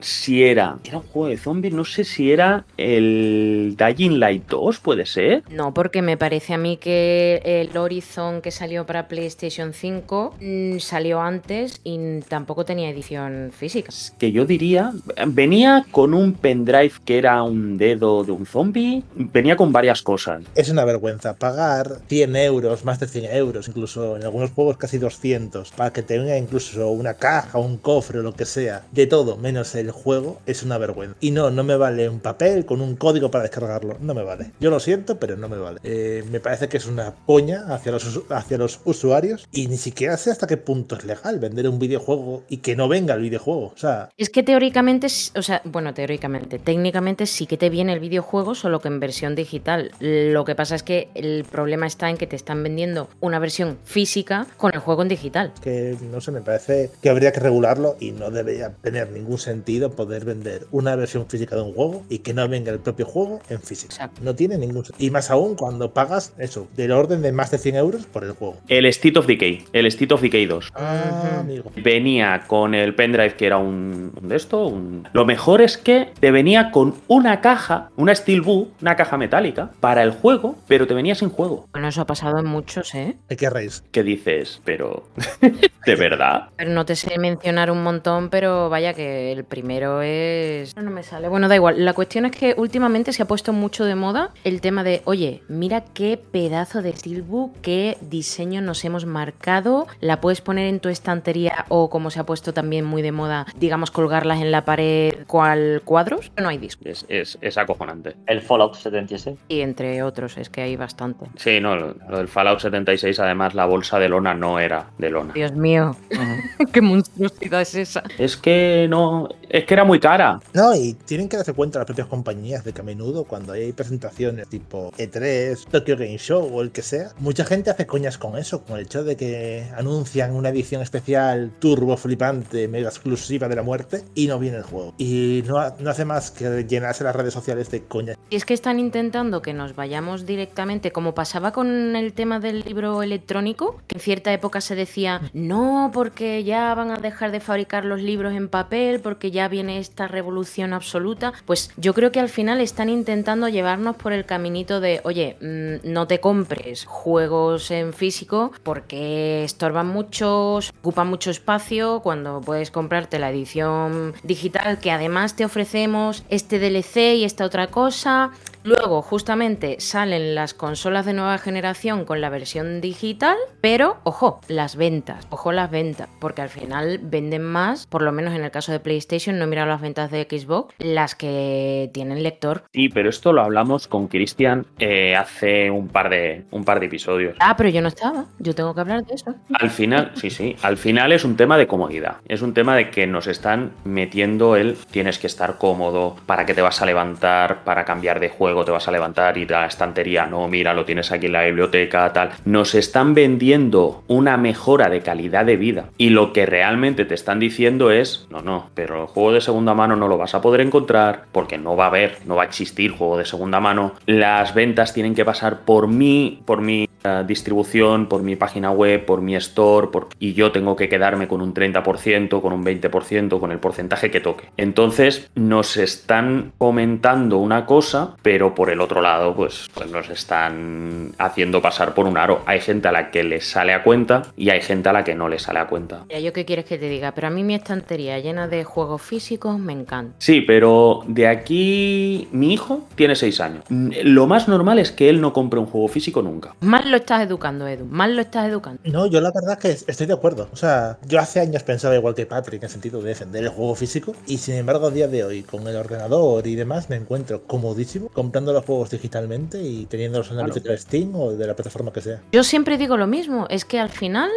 si era... Era un juego de zombies, no sé si era el Dying Light 2, puede ser. No, porque me parece a mí que el Horizon que salió para PlayStation 5 mm, salió antes y tampoco tenía edición física. Que yo diría, venía con un pendrive que era un dedo de un zombie, venía con varias cosas. Es una vergüenza pagar 100 euros, más de 100 euros, incluso en algunos juegos casi 200, para que tenga incluso una caja, un cofre o lo que sea, de todo menos el juego, es una vergüenza. Y no, no me vale un papel con un código para descargarlo, no me vale. Yo lo siento, pero no me vale. Eh, me parece que es una poña hacia los, hacia los usuarios y ni siquiera sé hasta qué punto es legal vender un videojuego y que no venga el videojuego. O sea, Es que teóricamente, o sea, bueno, teóricamente, técnicamente sí que te viene el videojuego, solo que en versión digital. Lo que pasa es que el problema está en que te están vendiendo una versión física con el juego en digital. que no sé, me parece que habría que regularlo y no debería tener ningún sentido poder vender una versión física de un juego y que no venga el propio juego en físico. Exacto. No tiene ningún sentido. Y más aún cuando pagas eso, del orden de más de 100 euros por el juego. El State of Decay, el State of Decay 2. Ah, amigo. Venía con el pendrive que era un, un de esto. un- Lo mejor es que te venía con una caja, una Steelbook, una caja metálica para el juego, pero te venía sin juego. Bueno, eso ha pasado en muchos, ¿eh? ¿Qué querréis? ¿Qué dices? Pero, ¿de verdad? Pero no te sé mencionar un montón, pero vaya que el primero es... No me sale. Bueno, da igual. La cuestión es que últimamente se ha puesto mucho de moda el tema de, oye, mira qué pedazo de steelbook, qué diseño nos hemos marcado. La puedes poner en tu estantería o como se ha puesto también muy de moda, digamos, colgarlas en la pared cual cuadros. No hay disco. Es, es, es acojonante. El Fallout 76. Y entre otros, es que hay bastante. Sí, no, lo, lo del Fallout 76, además, la bolsa de lona no era de lona. Dios mío, qué monstruosidad es esa. Es que no. Es que era muy cara. No, y tienen que darse cuenta las propias compañías de que a menudo cuando hay presentaciones tipo E3, Tokyo Game Show o el que sea, mucha gente hace coñas con eso, con el hecho de que anuncian una edición especial turbo flipante, mega exclusiva de la muerte y no viene el juego. Y no, no hace más que llenarse las redes sociales de coñas. Y es que están intentando que nos vayamos directamente, como pasaba con el tema del libro electrónico, que en cierta época se decía, no, porque ya van a dejar de fabricar los libros en papel, porque ya viene esta revolución absoluta. Pues yo creo que al final están intentando llevarnos por el caminito de, oye, mm, no te compres juegos en físico porque estorban mucho, ocupan mucho espacio, cuando puedes comprarte la edición digital, que además te ofrecemos este DLC y esta otra cosa. Luego, justamente, salen las consolas de nueva generación con la versión digital, pero ojo, las ventas, ojo las ventas, porque al final venden más, por lo menos en el caso de PlayStation, no he mirado las ventas de Xbox, las que tienen lector. Sí, pero esto lo hablamos con Cristian eh, hace un par, de, un par de episodios. Ah, pero yo no estaba, yo tengo que hablar de eso. Al final, sí, sí, al final es un tema de comodidad. Es un tema de que nos están metiendo el tienes que estar cómodo, para que te vas a levantar, para cambiar de juego te vas a levantar, ir a la estantería, no, mira, lo tienes aquí en la biblioteca, tal. Nos están vendiendo una mejora de calidad de vida. Y lo que realmente te están diciendo es, no, no, pero el juego de segunda mano no lo vas a poder encontrar porque no va a haber, no va a existir juego de segunda mano. Las ventas tienen que pasar por mí, por mi distribución, por mi página web, por mi store, por- y yo tengo que quedarme con un 30%, con un 20%, con el porcentaje que toque. Entonces nos están comentando una cosa, pero por el otro lado, pues, pues nos están haciendo pasar por un aro. Hay gente a la que le sale a cuenta y hay gente a la que no le sale a cuenta. Mira, yo qué quieres que te diga, pero a mí mi estantería llena de juegos físicos me encanta. Sí, pero de aquí mi hijo tiene 6 años. Lo más normal es que él no compre un juego físico nunca. Lo estás educando, Edu, mal lo estás educando. No, yo la verdad que estoy de acuerdo. O sea, yo hace años pensaba igual que Patrick en el sentido de defender el juego físico y sin embargo a día de hoy con el ordenador y demás me encuentro comodísimo comprando los juegos digitalmente y teniéndolos en la Claro. biblioteca de Steam o de la plataforma que sea. Yo siempre digo lo mismo, es que al final,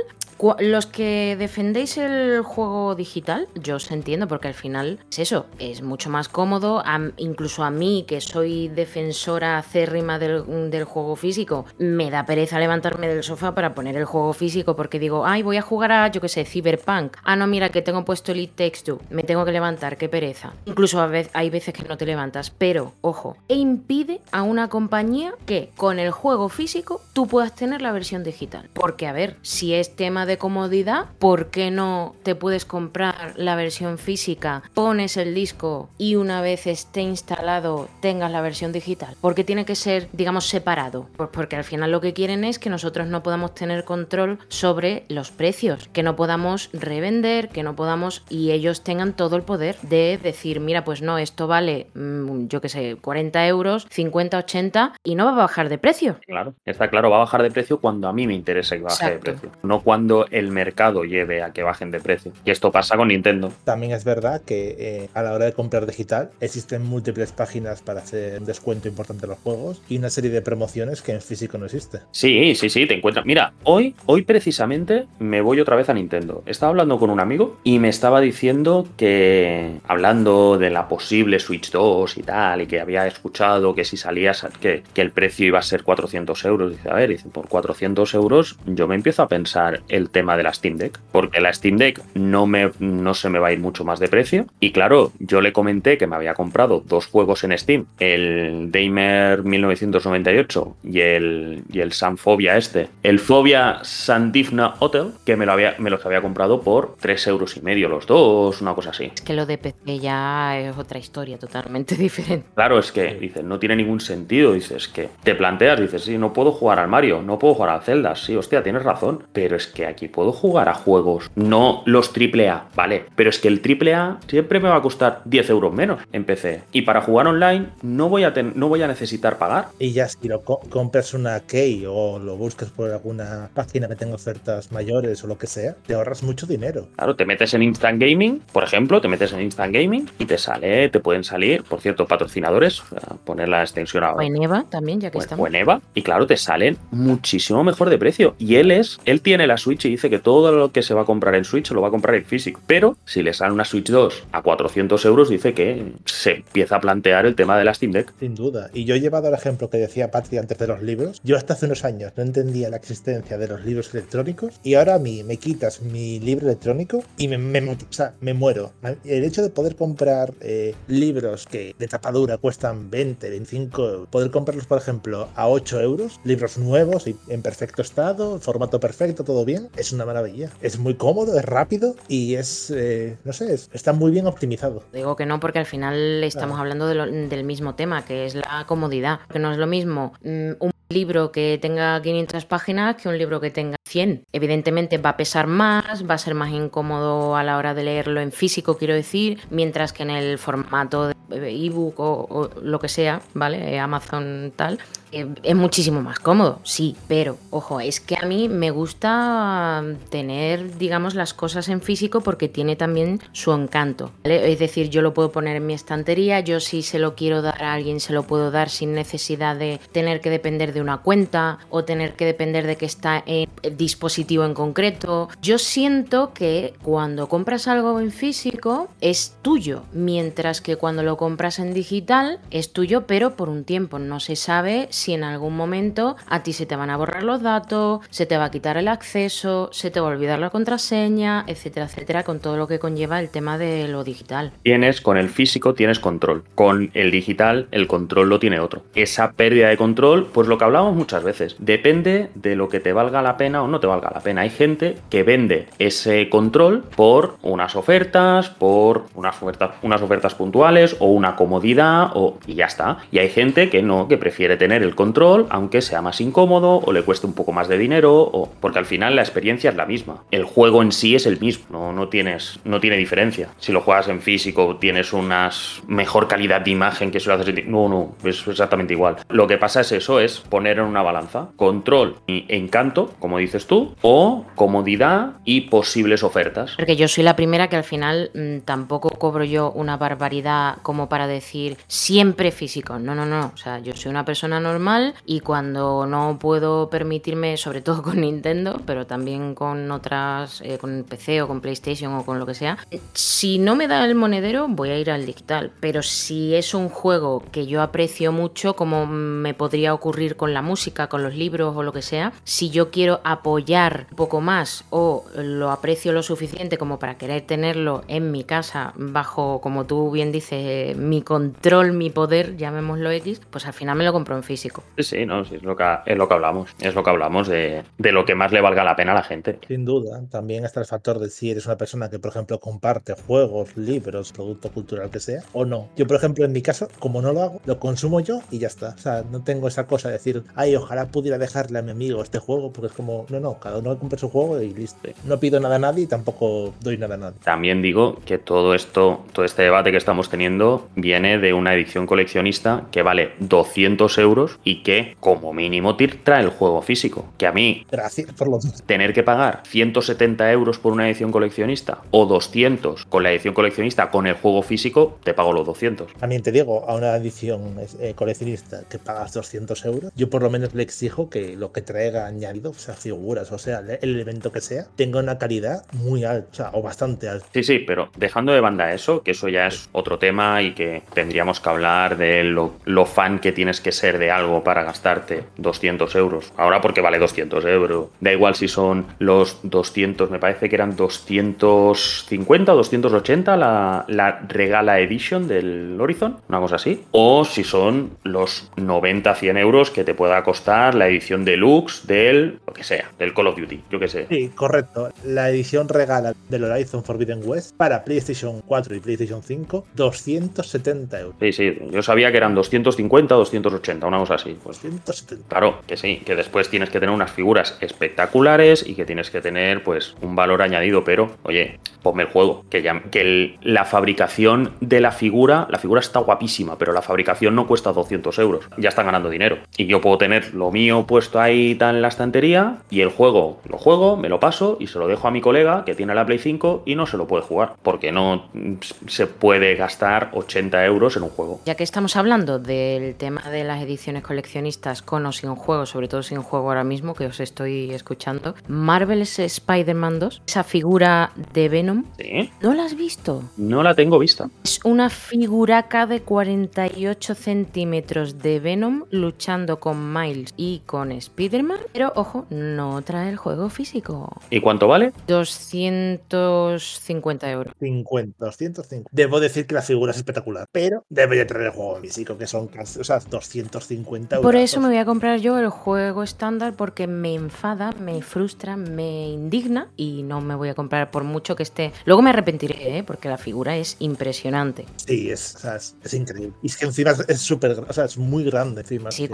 los que defendéis el juego digital, yo os entiendo, porque al final es eso, es mucho más cómodo, incluso a mí, que soy defensora acérrima del, juego físico, me da pereza levantarme del sofá para poner el juego físico, porque digo, ay, voy a jugar a, yo que sé, Cyberpunk. Ah, no, mira, que tengo puesto Elite Takes Two, me tengo que levantar, qué pereza. Incluso a vez, hay veces que no te levantas, pero, ojo, e impide a una compañía que con el juego físico tú puedas tener la versión digital. Porque, a ver, si es tema de comodidad, ¿por qué no te puedes comprar la versión física, pones el disco y una vez esté instalado tengas la versión digital? Porque tiene que ser, digamos, separado. Pues porque al final lo que quieren es que nosotros no podamos tener control sobre los precios, que no podamos revender, que no podamos y ellos tengan todo el poder de decir, mira, pues no, esto vale, mm, yo qué sé, 40 euros, 50, 80 y no va a bajar de precio. Claro, está claro, va a bajar de precio cuando a mí me interesa que baje Exacto. de precio, no cuando el mercado lleve a que bajen de precio. Y esto pasa con Nintendo. También es verdad que eh, a la hora de comprar digital existen múltiples páginas para hacer un descuento importante de los juegos y una serie de promociones que en físico no existe. Sí, sí, sí, te encuentras. Mira, hoy, hoy precisamente me voy otra vez a Nintendo. Estaba hablando con un amigo y me estaba diciendo que, hablando de la posible Switch 2 y tal, y que había escuchado que si salías, que, que el precio iba a ser 400 euros. Dice, a ver, dice, por 400 euros yo me empiezo a pensar el el tema de la Steam Deck, porque la Steam Deck no, me, no se me va a ir mucho más de precio. Y claro, yo le comenté que me había comprado dos juegos en Steam, el Damer 1998 y el, y el Sanfobia este, el Fobia Sandifna Hotel, que me, lo había, me los había comprado por 3 euros y medio los dos, una cosa así. Es que lo de PC ya es otra historia totalmente diferente. Claro, es que, dices, no tiene ningún sentido, dices que te planteas, dices, sí, no puedo jugar al Mario, no puedo jugar al Zelda, sí, hostia, tienes razón, pero es que aquí puedo jugar a juegos, no los AAA, ¿vale? Pero es que el AAA siempre me va a costar 10 euros menos en PC. Y para jugar online no voy a, no voy a necesitar pagar. Y ya si lo compras una key o lo buscas por alguna página que tenga ofertas mayores o lo que sea, te ahorras mucho dinero. Claro, te metes en Instant Gaming, por ejemplo, te metes en Instant Gaming y te sale, te pueden salir, por cierto, patrocinadores, poner la extensión a... O en EVA también, ya que estamos. O en EVA, y claro, te salen muchísimo mejor de precio. Y él es, él tiene la Switch y dice que todo lo que se va a comprar en Switch lo va a comprar en físico. Pero si le sale una Switch 2 a 400 euros, dice que se empieza a plantear el tema de la Steam Deck. Sin duda. Y yo he llevado el ejemplo que decía Patri antes de los libros. Yo hasta hace unos años no entendía la existencia de los libros electrónicos y ahora a mí me quitas mi libro electrónico y me muero. El hecho de poder comprar eh, libros que de tapadura cuestan 20, 25, poder comprarlos, por ejemplo, a 8 euros, libros nuevos y en perfecto estado, formato perfecto, todo bien, es una maravilla. Es muy cómodo, es rápido y es, eh, no sé, está muy bien optimizado. Digo que no porque al final estamos hablando de lo, del mismo tema, que es la comodidad. Que no es lo mismo mm, un libro que tenga 500 páginas que un libro que tenga 100. Evidentemente va a pesar más, va a ser más incómodo a la hora de leerlo en físico, quiero decir, mientras que en el formato de ebook o, lo que sea, ¿vale? Amazon tal, eh, es muchísimo más cómodo, sí, pero ojo, es que a mí me gusta tener, digamos, las cosas en físico porque tiene también su encanto. ¿vale? Es decir, yo lo puedo poner en mi estantería, yo si se lo quiero dar a alguien se lo puedo dar sin necesidad de tener que depender de una cuenta o tener que depender de que está en el dispositivo en concreto. Yo siento que cuando compras algo en físico es tuyo, mientras que cuando lo compras en digital es tuyo, pero por un tiempo. No se sabe si en algún momento a ti se te van a borrar los datos, se te va a quitar el acceso, se te va a olvidar la contraseña, etcétera, etcétera, con todo lo que conlleva el tema de lo digital. Tienes, con el físico tienes control, con el digital el control lo tiene otro. Esa pérdida de control, pues lo que hablamos muchas veces, depende de lo que te valga la pena o no te valga la pena. Hay gente que vende ese control por unas ofertas, por unas ofertas, unas ofertas puntuales o una comodidad o, y ya está. Y hay gente que no, que prefiere tener el control, aunque sea más incómodo o le cueste un poco más de dinero, o, porque al final la experiencia es la misma. El juego en sí es el mismo, no, no, tienes, no tiene diferencia. Si lo juegas en físico, tienes una mejor calidad de imagen que si lo haces en... No, no, es exactamente igual. Lo que pasa es eso, es poner en una balanza control y encanto, como dices tú, o comodidad y posibles ofertas. Porque yo soy la primera que al final mmm, tampoco cobro yo una barbaridad como para decir siempre físico. No, no, no. O sea, yo soy una persona normal y cuando no puedo permitirme, sobre todo con Nintendo, pero también con otras, eh, con PC o con PlayStation o con lo que sea, si no me da el monedero voy a ir al digital, pero si es un juego que yo aprecio mucho, como me podría ocurrir con la música, con los libros o lo que sea, si yo quiero apoyar un poco más o lo aprecio lo suficiente como para querer tenerlo en mi casa bajo, como tú bien dices, mi control, mi poder, llamémoslo X, pues al final me lo compro en físico. Sí, sí, no, sí, es, lo que, es lo que hablamos. Es lo que hablamos de, de, lo que más le valga la pena a la gente. Sin duda. También está el factor de si eres una persona que, por ejemplo, comparte juegos, libros, producto cultural que sea, o no. Yo, por ejemplo, en mi caso, como no lo hago, lo consumo yo y ya está. O sea, no tengo esa cosa de decir, ay, ojalá pudiera dejarle a mi amigo este juego, porque es como, no, no, cada uno compra su juego y listo. No pido nada a nadie y tampoco doy nada a nadie. También digo que todo esto, todo este debate que estamos teniendo viene de una edición coleccionista que vale 200 euros y que como mínimo trae el juego físico. Que a mí, Gracias por lo tener que pagar 170 euros por una edición coleccionista o 200 con la edición coleccionista con el juego físico, te pago los 200. También te digo, a una edición eh, coleccionista que pagas 200 euros, yo por lo menos le exijo que lo que traiga añadido, o sea, figuras, o sea, el elemento que sea, tenga una calidad muy alta, o, bastante alta. Sí, sí, pero dejando de banda eso, que eso ya es otro tema y que tendríamos que hablar de lo, lo fan que tienes que ser de algo para gastarte 200 euros, ahora porque vale 200 euros, da igual si son los 200, me parece que eran 250 o 280 la, la Regala Edition del Horizon, una cosa así, o si son los 90-100 euros que te pueda costar la edición deluxe del, lo que sea, del Call of Duty, yo que sé. Sí, correcto. La edición regala del Horizon Forbidden West para PlayStation 4 y PlayStation 5, 270 euros. Sí, sí, yo sabía que eran 250 o 280, una cosa así. Pues 270. Claro, que sí, que después tienes que tener unas figuras espectaculares y que tienes que tener pues un valor añadido, pero oye, ponme el juego, que ya que el- la fabricación de la figura, la figura está guapísima, pero la fabricación no cuesta 200 euros, ya están ganando dinero. Y yo puedo tener lo mío puesto ahí tan en la estantería y el juego lo juego, me lo paso y se lo dejo a mi colega que tiene la Play 5 y no se lo puede jugar, porque no se puede gastar 80 euros en un juego. Ya que estamos hablando del tema de las ediciones coleccionistas con o sin juego, sobre todo sin juego ahora mismo, que os estoy escuchando, Marvel's Spider-Man 2, esa figura de Venom, ¿Sí? ¿no la has visto? No la tengo vista. Es una figuraca de 48 centímetros de Venom luchando con Miles y con Spider-Man, pero ojo, no trae el juego físico. ¿Y cuánto vale? 250 euros. 50, 250. Debo decir que la figura es espectacular, pero debería traer el juego físico, que son casi, o sea, 250 euros. Por eso me voy a comprar yo el juego estándar porque me enfada, me frustra, me indigna y no me voy a comprar por mucho que esté. Luego me arrepentiré, ¿eh? porque la figura es impresionante. Sí, es, o sea, es, es increíble. Y es que encima es- súper, o sea, es muy grande encima. Sí, tío.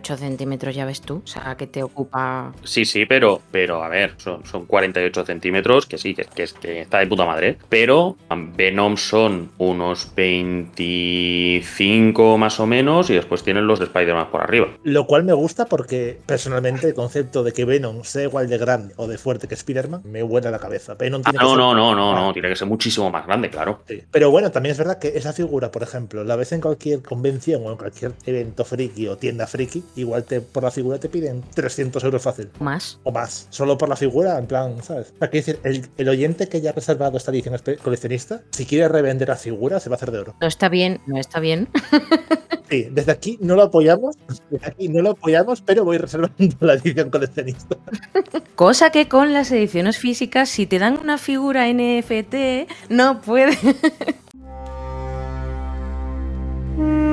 48 centímetros ya ves tú, o sea, que te ocupa... Sí, sí, pero, pero a ver, son, son 48 centímetros, que sí, que, que, es- que está de puta madre. Pero um, Venom son unos 25 más o menos y después tienen los de Spider-Man por arriba. Lo cual me gusta porque personalmente el concepto de que Venom sea igual de grande o de fuerte que Spider-Man me vuela la cabeza. Venom Ah, tiene que no, ser- no, no, no, Ah, no, tiene que ser muchísimo más grande, claro. sí. Pero bueno, también es verdad que esa figura, por ejemplo, la ves en cualquier convención o en cualquier evento friki o tienda friki, igual te, por la figura te piden 300 euros fácil. Más. O más, solo por la figura, en plan, ¿sabes? Quiero decir, el, el oyente que ya ha reservado esta edición coleccionista, si quiere revender la figura, se va a hacer de oro. No está bien, no está bien. Sí, desde aquí no lo apoyamos, desde aquí no lo apoyamos, pero voy reservando la edición coleccionista. Cosa que con las ediciones físicas, si te dan una figura NFT, no puede.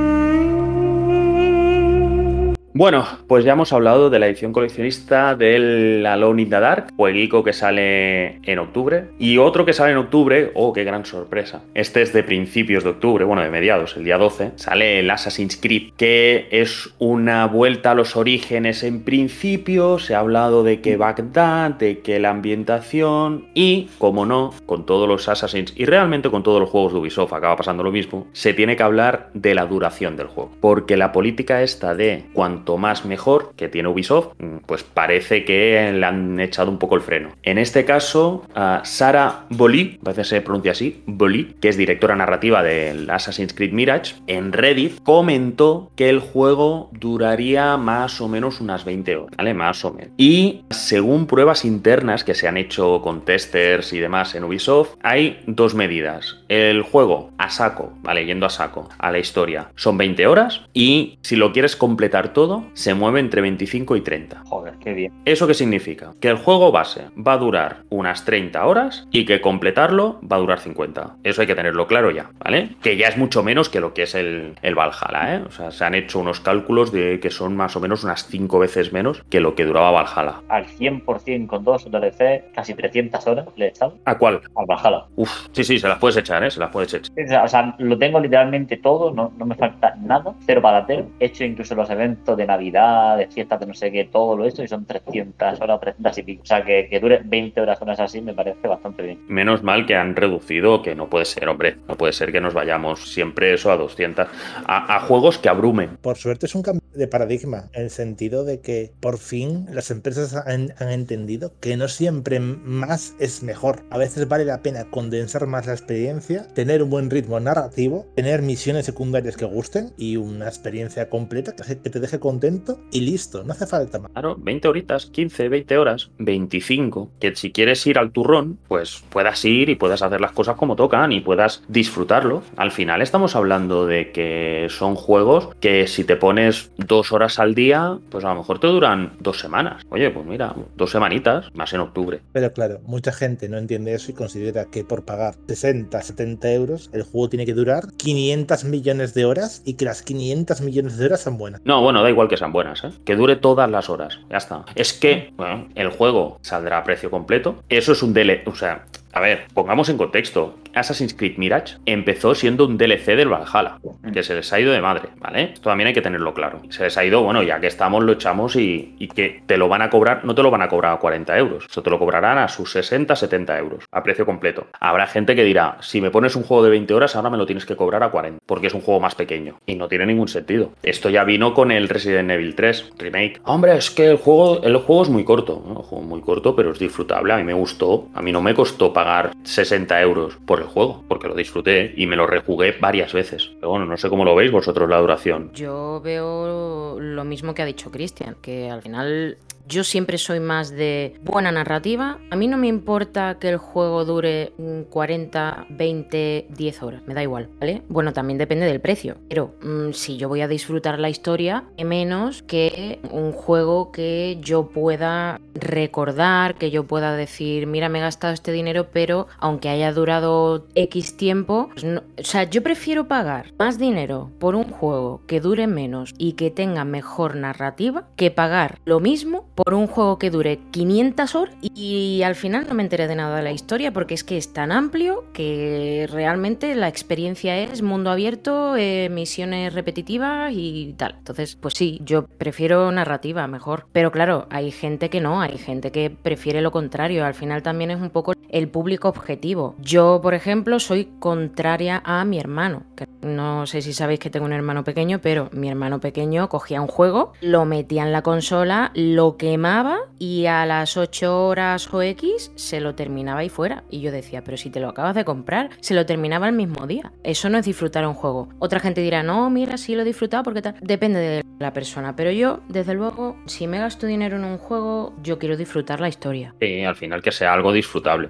Bueno, pues ya hemos hablado de la edición coleccionista del Alone in the Dark, jueguico que sale en octubre, y otro que sale en octubre, oh, qué gran sorpresa. Este es de principios de octubre, bueno, de mediados, el día 12, sale el Assassin's Creed, que es una vuelta a los orígenes en principio, se ha hablado de que Bagdad, de que la ambientación, y, como no, con todos los Assassins, y realmente con todos los juegos de Ubisoft acaba pasando lo mismo, se tiene que hablar de la duración del juego, porque la política esta de cuanto más mejor que tiene Ubisoft, mm, pues parece que le han echado un poco el freno. En este caso, Sara Bolí, parece que se pronuncia así, Bolí, que es directora narrativa del Assassin's Creed Mirage, en Reddit comentó que el juego duraría más o menos unas 20 horas, ¿vale? Más o menos. Y según pruebas internas que se han hecho con testers y demás en Ubisoft, hay dos medidas. El juego a saco, ¿vale? Yendo a saco a la historia, son 20 horas y si lo quieres completar todo, se mueve entre 25 y 30. Joder, qué bien. ¿Eso qué significa? Que el juego base va a durar unas 30 horas y que completarlo va a durar 50. Eso hay que tenerlo claro ya, ¿vale? Que ya es mucho menos que lo que es el, el Valhalla, ¿eh? O sea, se han hecho unos cálculos de que son más o menos unas 5 veces menos que lo que duraba Valhalla. Al 100% con todos sus DLC, casi 300 horas le he echado ¿A cuál? al Valhalla. Uf, sí, sí, se las puedes echar, ¿eh? Se las puedes echar. O sea, lo tengo literalmente todo, no, no me falta nada, cero paratero. He hecho incluso los eventos de Navidad, de fiestas de no sé qué, todo lo hecho y son 300 horas, 300 y pico. O sea, que, que dure 20 horas con así me parece bastante bien. Menos mal que han reducido, que no puede ser, hombre. No puede ser que nos vayamos siempre eso a 200. A, a juegos que abrumen. Por suerte es un cambio de paradigma, en el sentido de que por fin las empresas han, han entendido que no siempre más es mejor. A veces vale la pena condensar más la experiencia, tener un buen ritmo narrativo, tener misiones secundarias que gusten y una experiencia completa que, que te deje contento y listo, no hace falta más. Claro, 20 20 horitas, 15, 20 horas, 25, que si quieres ir al turrón, pues puedas ir y puedas hacer las cosas como tocan y puedas disfrutarlo. Al final estamos hablando de que son juegos que si te pones dos horas al día, pues a lo mejor te duran dos semanas. Oye, pues mira, dos semanitas, más en octubre. Pero claro, mucha gente no entiende eso y considera que por pagar 60, 70 euros, el juego tiene que durar 500 millones de horas y que las 500 millones de horas son buenas. No, bueno, da igual que sean buenas, ¿eh? que dure todas las horas. Ya está. Es que bueno, el juego saldrá a precio completo. Eso es un DLC. O sea, a ver, pongamos en contexto. Assassin's Creed Mirage empezó siendo un DLC del Valhalla, que se les ha ido de madre, ¿vale? Esto también hay que tenerlo claro. Se les ha ido, bueno, ya que estamos, lo echamos y, que te lo van a cobrar, no te lo van a cobrar a 40 euros, eso te lo cobrarán a sus 60, 70 euros, a precio completo. Habrá gente que dirá, si me pones un juego de 20 horas, ahora me lo tienes que cobrar a 40, porque es un juego más pequeño. Y no tiene ningún sentido. Esto ya vino con el Resident Evil 3 Remake. Hombre, es que el juego, el juego es muy corto, ¿no? Un juego muy corto, pero es disfrutable. A mí me gustó, a mí no me costó pagar 60 euros por el juego, porque lo disfruté y me lo rejugué varias veces. Pero bueno, no sé cómo lo veis vosotros la duración. Yo veo lo mismo que ha dicho Cristian, que al final yo siempre soy más de buena narrativa. A mí no me importa que el juego dure 40, 20, 10 horas, me da igual, ¿vale? Bueno, también depende del precio, pero mmm, si yo voy a disfrutar la historia, menos que un juego que yo pueda recordar, que yo pueda decir, mira, me he gastado este dinero, pero aunque haya durado X tiempo, pues no, o sea, yo prefiero pagar más dinero por un juego que dure menos y que tenga mejor narrativa que pagar lo mismo por un juego que dure 500 horas y al final no me enteré de nada de la historia porque es que es tan amplio que realmente la experiencia es mundo abierto, eh, misiones repetitivas y tal. Entonces, pues sí, yo prefiero narrativa mejor. Pero claro, hay gente que no, hay gente que prefiere lo contrario. Al final también es un poco el público objetivo. Yo, por ejemplo, soy contraria a mi hermano. No sé si sabéis que tengo un hermano pequeño, pero mi hermano pequeño cogía un juego, lo metía en la consola, lo que quemaba y a las 8 horas o X se lo terminaba y fuera. Y yo decía, pero si te lo acabas de comprar, se lo terminaba el mismo día. Eso no es disfrutar un juego. Otra gente dirá, no, mira, sí lo he disfrutado porque tal. Depende de la persona. Pero yo, desde luego, si me gasto dinero en un juego, yo quiero disfrutar la historia. Sí, al final que sea algo disfrutable.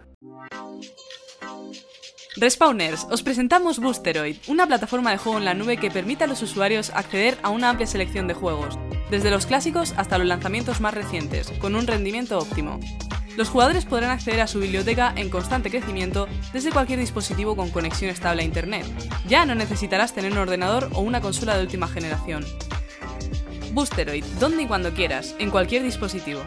Respawners, os presentamos Boosteroid, una plataforma de juego en la nube que permite a los usuarios acceder a una amplia selección de juegos, desde los clásicos hasta los lanzamientos más recientes, con un rendimiento óptimo. Los jugadores podrán acceder a su biblioteca en constante crecimiento desde cualquier dispositivo con conexión estable a Internet. Ya no necesitarás tener un ordenador o una consola de última generación. Boosteroid, donde y cuando quieras, en cualquier dispositivo.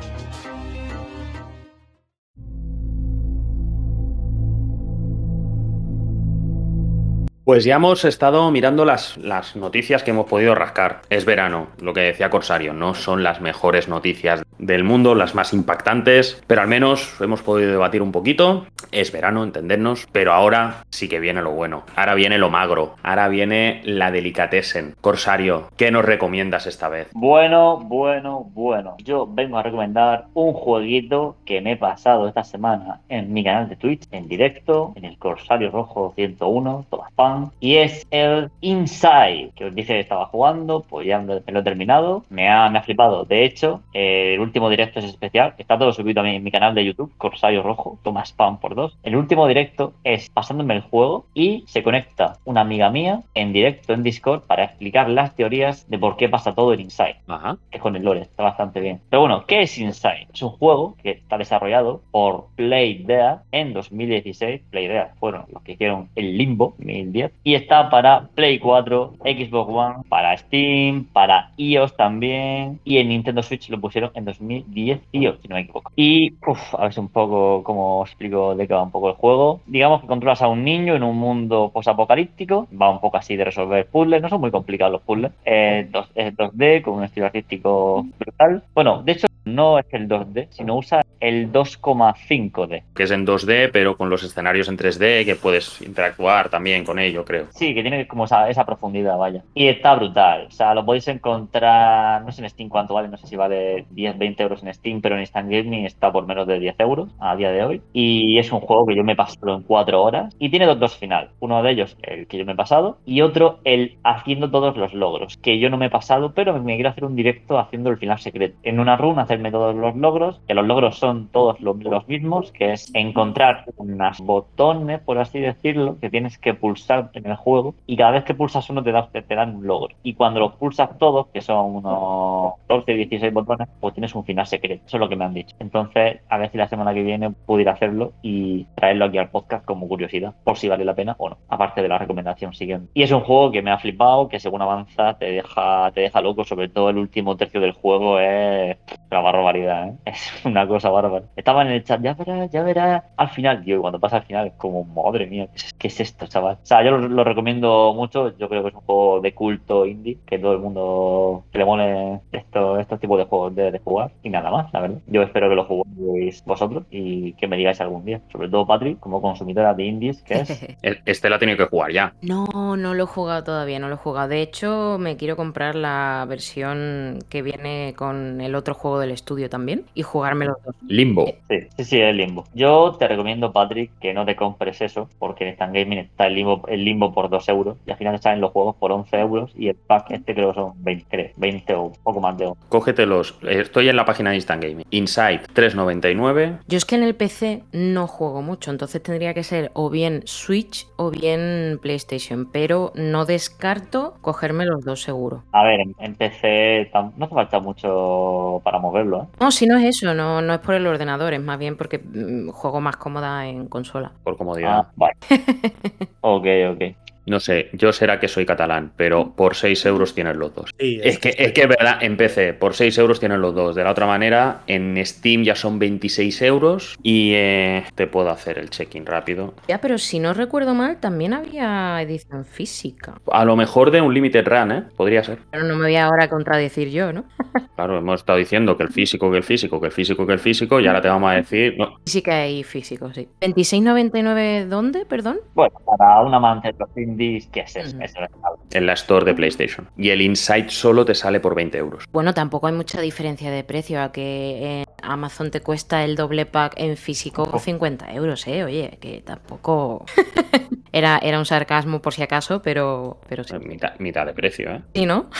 Pues ya hemos estado mirando las, las, noticias que hemos podido rascar. Es verano, lo que decía Corsario, no son las mejores noticias del mundo, las más impactantes, pero al menos hemos podido debatir un poquito. Es verano, entendernos, pero ahora sí que viene lo bueno. Ahora viene lo magro, ahora viene la delicatessen. Corsario, ¿qué nos recomiendas esta vez? Bueno, bueno, bueno. Yo vengo a recomendar un jueguito que me he pasado esta semana en mi canal de Twitch, en directo, en el Corsario Rojo 101, todas pan y es el Inside, que os dije que estaba jugando, pues ya me lo he terminado, me ha, me ha flipado. De hecho, eh, el último directo es especial, está todo subido a mi, mi canal de YouTube, Corsario Rojo, toma spam por dos. El último directo es pasándome el juego y se conecta una amiga mía en directo en Discord para explicar las teorías de por qué pasa todo en Inside, Ajá. que con el lore está bastante bien. Pero bueno, ¿qué es Inside? Es un juego que está desarrollado por Playdead en 2016. Playdead fueron los que hicieron el Limbo 2010 y está para Play 4, Xbox One, para Steam, para iOS también y en Nintendo Switch lo pusieron en 2018, si no me equivoco. Y uf, a ver si un poco cómo explico de qué va un poco el juego. Digamos que controlas a un niño en un mundo posapocalíptico, va un poco así de resolver puzzles, no son muy complicados los puzzles. Eh, es 2D con un estilo artístico brutal. Bueno, de hecho no es el 2D, sino usa el 2,5D. Que es en 2D, pero con los escenarios en 3D, que puedes interactuar también con ellos yo creo. Sí, que tiene como esa, esa profundidad, vaya. Y está brutal. O sea, lo podéis encontrar, no sé en Steam cuánto vale, no sé si vale 10, 20 euros en Steam, pero en Instant Gaming está por menos de 10 euros a día de hoy. Y es un juego que yo me he pasado en 4 horas. Y tiene dos, dos final. Uno de ellos, el que yo me he pasado, y otro, el haciendo todos los logros, que yo no me he pasado, pero me quiero hacer un directo haciendo el final secreto. En una run, hacerme todos los logros, que los logros son todos lo- los mismos, que es encontrar unas botones, por así decirlo, que tienes que pulsar en el juego, y cada vez que pulsas uno te, da- te, dan un logro. Y cuando los pulsas todos, que son unos 14, 16 botones, pues tienes un final secreto. Eso es lo que me han dicho. Entonces, a ver si la semana que viene pudiera hacerlo y traerlo aquí al podcast como curiosidad, por si vale la pena o no. Aparte de la recomendación siguiente. Y es un juego que me ha flipado, que según avanza te deja, te deja loco, sobre todo el último tercio del juego es una barbaridad, ¿eh? Es una cosa bárbara. Estaba en el chat, ya verás, ya verás al final. Tío, y cuando pasa al final es como, madre mía, ¿qué es, qué es esto, chaval? O sea, yo lo, lo recomiendo mucho. Yo creo que es un juego de culto indie, que todo el mundo que le mole esto, estos tipos de juegos debe de jugar. Y nada más, la verdad. Yo espero que lo juguéis vosotros y que me digáis algún día. Sobre todo, Patrick, como consumidora de indies, que es. Este la ha tenido que jugar ya. No, no lo he jugado todavía, no lo he jugado. De hecho, me quiero comprar la versión que viene con el otro juego del estudio también y jugarme los dos. Limbo. Sí, sí, sí, es limbo. Yo te recomiendo, Patrick, que no te compres eso, porque en Instant Gaming está el limbo, el limbo por 2 euros y al final salen los juegos por 11 euros y el pack este creo que son 20, creo, 20 o poco más de euros. Cógetelos. Estoy en la página de Instant Gaming. Inside 3.99. Yo es que en el PC no juego mucho, entonces tendría que ser o bien Switch o bien PlayStation, pero no descarto cogerme los dos seguro. A ver, en, en PC no hace falta mucho para moverlo, ¿eh? No, si no es eso, no, no es por el ordenador, es más bien porque mm, juego más cómoda en consola. Por comodidad. Ah, vale. ok, ok. okay. No sé, yo será que soy catalán, pero por 6 euros tienes los dos. Sí, Es que, es que es verdad, en PC, por 6 euros tienes los dos. De la otra manera, en Steam ya son 26 euros y eh, te puedo hacer el check-in rápido. Ya, pero si no recuerdo mal, también había edición física. A lo mejor de un limited run, ¿eh? Podría ser. Pero no me voy ahora a contradecir yo, ¿no? Claro, hemos estado diciendo que el físico, que el físico, que el físico, que el físico, y ahora te vamos a decir. no, Sí que hay físicos, sí. ¿26.99 dónde, perdón? Bueno, para un amante de los indies, ¿qué es eso? Ujú. Eso es en la store de PlayStation. Y el Inside solo te sale por 20 euros. Bueno, tampoco hay mucha diferencia de precio a que en Amazon te cuesta el doble pack en físico 50 euros, ¿eh? Oye, que tampoco... era, era un sarcasmo por si acaso, pero, pero sí. Mitad, mitad de precio, ¿eh? Sí, ¿no?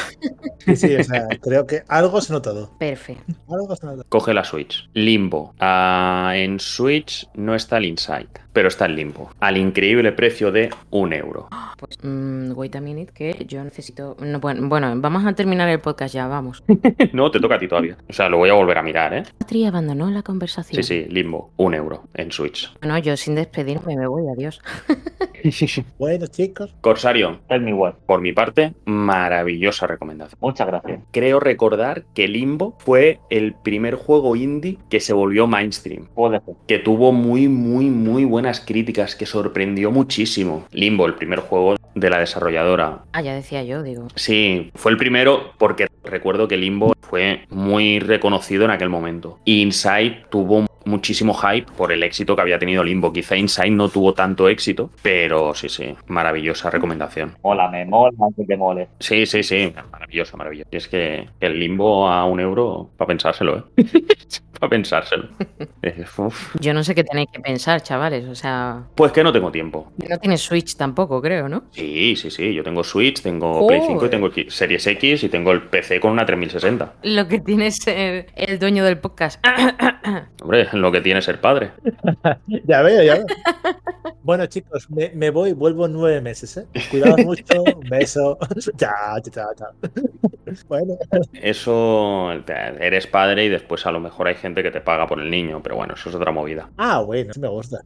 Sí, sí, o sea, creo que algo se ha notado. Perfecto. Algo se notado. Coge la Switch. Limbo. Ah, en Switch no está el Inside, pero está el Limbo. Al increíble precio de un euro. Pues, mm, wait a minute, que yo necesito... no, bueno, bueno, vamos a terminar el podcast ya, vamos. No, te toca a ti todavía. O sea, lo voy a volver a mirar, ¿eh? Patri abandonó la conversación. Sí, sí, Limbo. Un euro en Switch. Bueno, yo sin despedirme me voy, adiós. Bueno, chicos, Corsario, Tell me what. por mi parte, maravillosa recomendación. Muchas gracias. Creo recordar que Limbo fue el primer juego indie que se volvió mainstream. Puede ser. que tuvo muy, muy, muy buenas críticas, que sorprendió muchísimo. Limbo, el primer juego de la desarrolladora. Ah, ya decía yo, digo. Sí, fue el primero porque recuerdo que Limbo fue muy reconocido en aquel momento. Y Inside tuvo muchísimo hype por el éxito que había tenido Limbo. Quizá Inside no tuvo tanto éxito, pero sí, sí, maravillosa recomendación. Mola, me mola, aunque te mole. Sí, sí, sí, maravillosa, maravillosa. Y es que el Limbo a un euro, para pensárselo, ¿eh? para pensárselo. Eh. Yo no sé qué tenéis que pensar, chavales. O sea, Pues que no tengo tiempo. no tienes Switch tampoco, creo, ¿no? Sí, sí, sí. Yo tengo Switch, tengo Play 5 y tengo Series X y tengo el PC con una 3060. Lo que tiene es ser el dueño del podcast. Hombre, lo que tiene ser padre. ya veo, ya veo. Bueno, chicos, me, me voy, vuelvo en nueve meses, ¿eh? Cuidaos mucho, un beso. Chao, chao, chao, chao. Bueno, Eso, eres padre y después a lo mejor hay gente que te paga por el niño, pero bueno, eso es otra movida. ah, bueno, me gusta.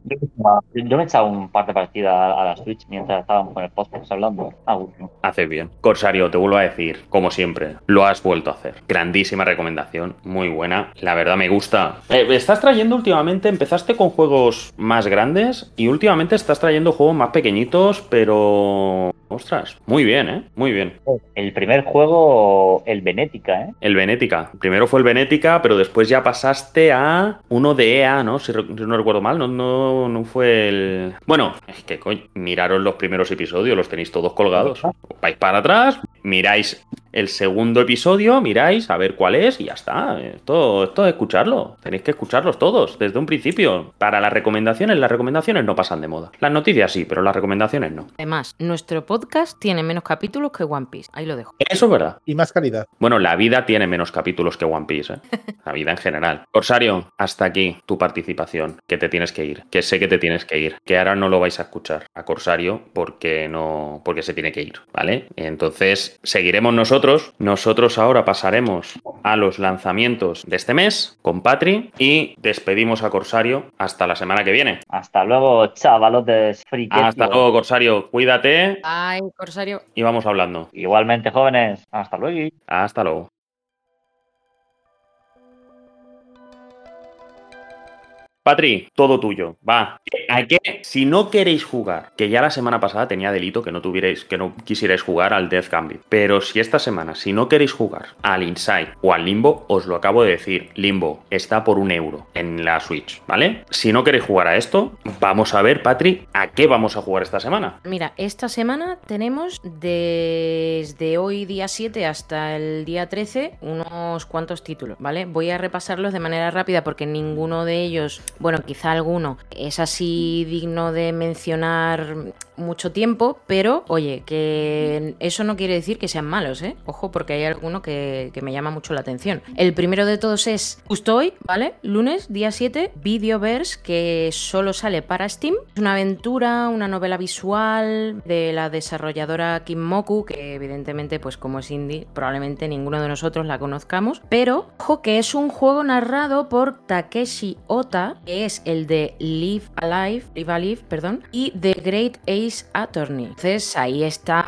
Yo, me he echado un par de partidas a, a la Switch mientras estábamos con el podcast hablando. Ah, bueno. Haces bien. Corsario, te vuelvo a decir, como siempre, lo has vuelto a hacer. Grandísima recomendación, muy buena. La verdad me gusta. Eh, estás trayendo últimamente, empezaste con juegos más grandes y últimamente estás trayendo juegos más pequeñitos, pero Ostras, muy bien, ¿eh? Muy bien. El primer juego, el Benética, ¿eh? El Benética. Primero fue el Benética, pero después ya pasaste a uno de EA, ¿no? Si, no recuerdo mal, no, no, no fue el... Bueno, es que, coño, miraros los primeros episodios, los tenéis todos colgados. Vais para atrás, miráis el segundo episodio, miráis a ver cuál es y ya está. Esto, esto es escucharlo. Tenéis que escucharlos todos, desde un principio. Para las recomendaciones, las recomendaciones no pasan de moda. Las noticias sí, pero las recomendaciones no. Además, nuestro podcast tiene menos capítulos que One Piece. Ahí lo dejo. Eso es verdad. Y más calidad. Bueno, la vida tiene menos capítulos que One Piece, ¿eh? La vida en general. Corsario, hasta aquí tu participación, que te tienes que ir, que sé que te tienes que ir, que ahora no lo vais a escuchar a Corsario porque no, porque se tiene que ir, ¿vale? Entonces, seguiremos nosotros. Nosotros ahora pasaremos a los lanzamientos de este mes con Patri y despedimos a Corsario hasta la semana que viene. Hasta luego, chavalotes friquetos. Hasta luego, Corsario. Cuídate Ay, Corsario. y vamos hablando. Igualmente, jóvenes. Hasta luego. Hasta luego. Patri, todo tuyo. Va. ¿A qué? Si no queréis jugar, que ya la semana pasada tenía delito que no tuvierais, que no quisierais jugar al Death Gambit. Pero si esta semana, si no queréis jugar al Inside o al Limbo, os lo acabo de decir. Limbo está por un euro en la Switch, ¿vale? Si no queréis jugar a esto, vamos a ver, Patri, a qué vamos a jugar esta semana. Mira, esta semana tenemos desde hoy día 7 hasta el día 13 unos cuantos títulos, ¿vale? Voy a repasarlos de manera rápida porque ninguno de ellos, bueno, quizá alguno es así digno de mencionar mucho tiempo, pero oye, que eso no quiere decir que sean malos, ¿eh? Ojo, porque hay alguno que, que me llama mucho la atención. El primero de todos es justo hoy, ¿vale? Lunes, día 7, Videoverse, que solo sale para Steam. Es una aventura, una novela visual de la desarrolladora Kinmoku, que evidentemente, pues como es indie, probablemente ninguno de nosotros la conozcamos. Pero, ojo, que es un juego narrado por Takeshi Ota, que es el de Live Alive, Live Alive, perdón, y The Great Ace Attorney. Entonces ahí está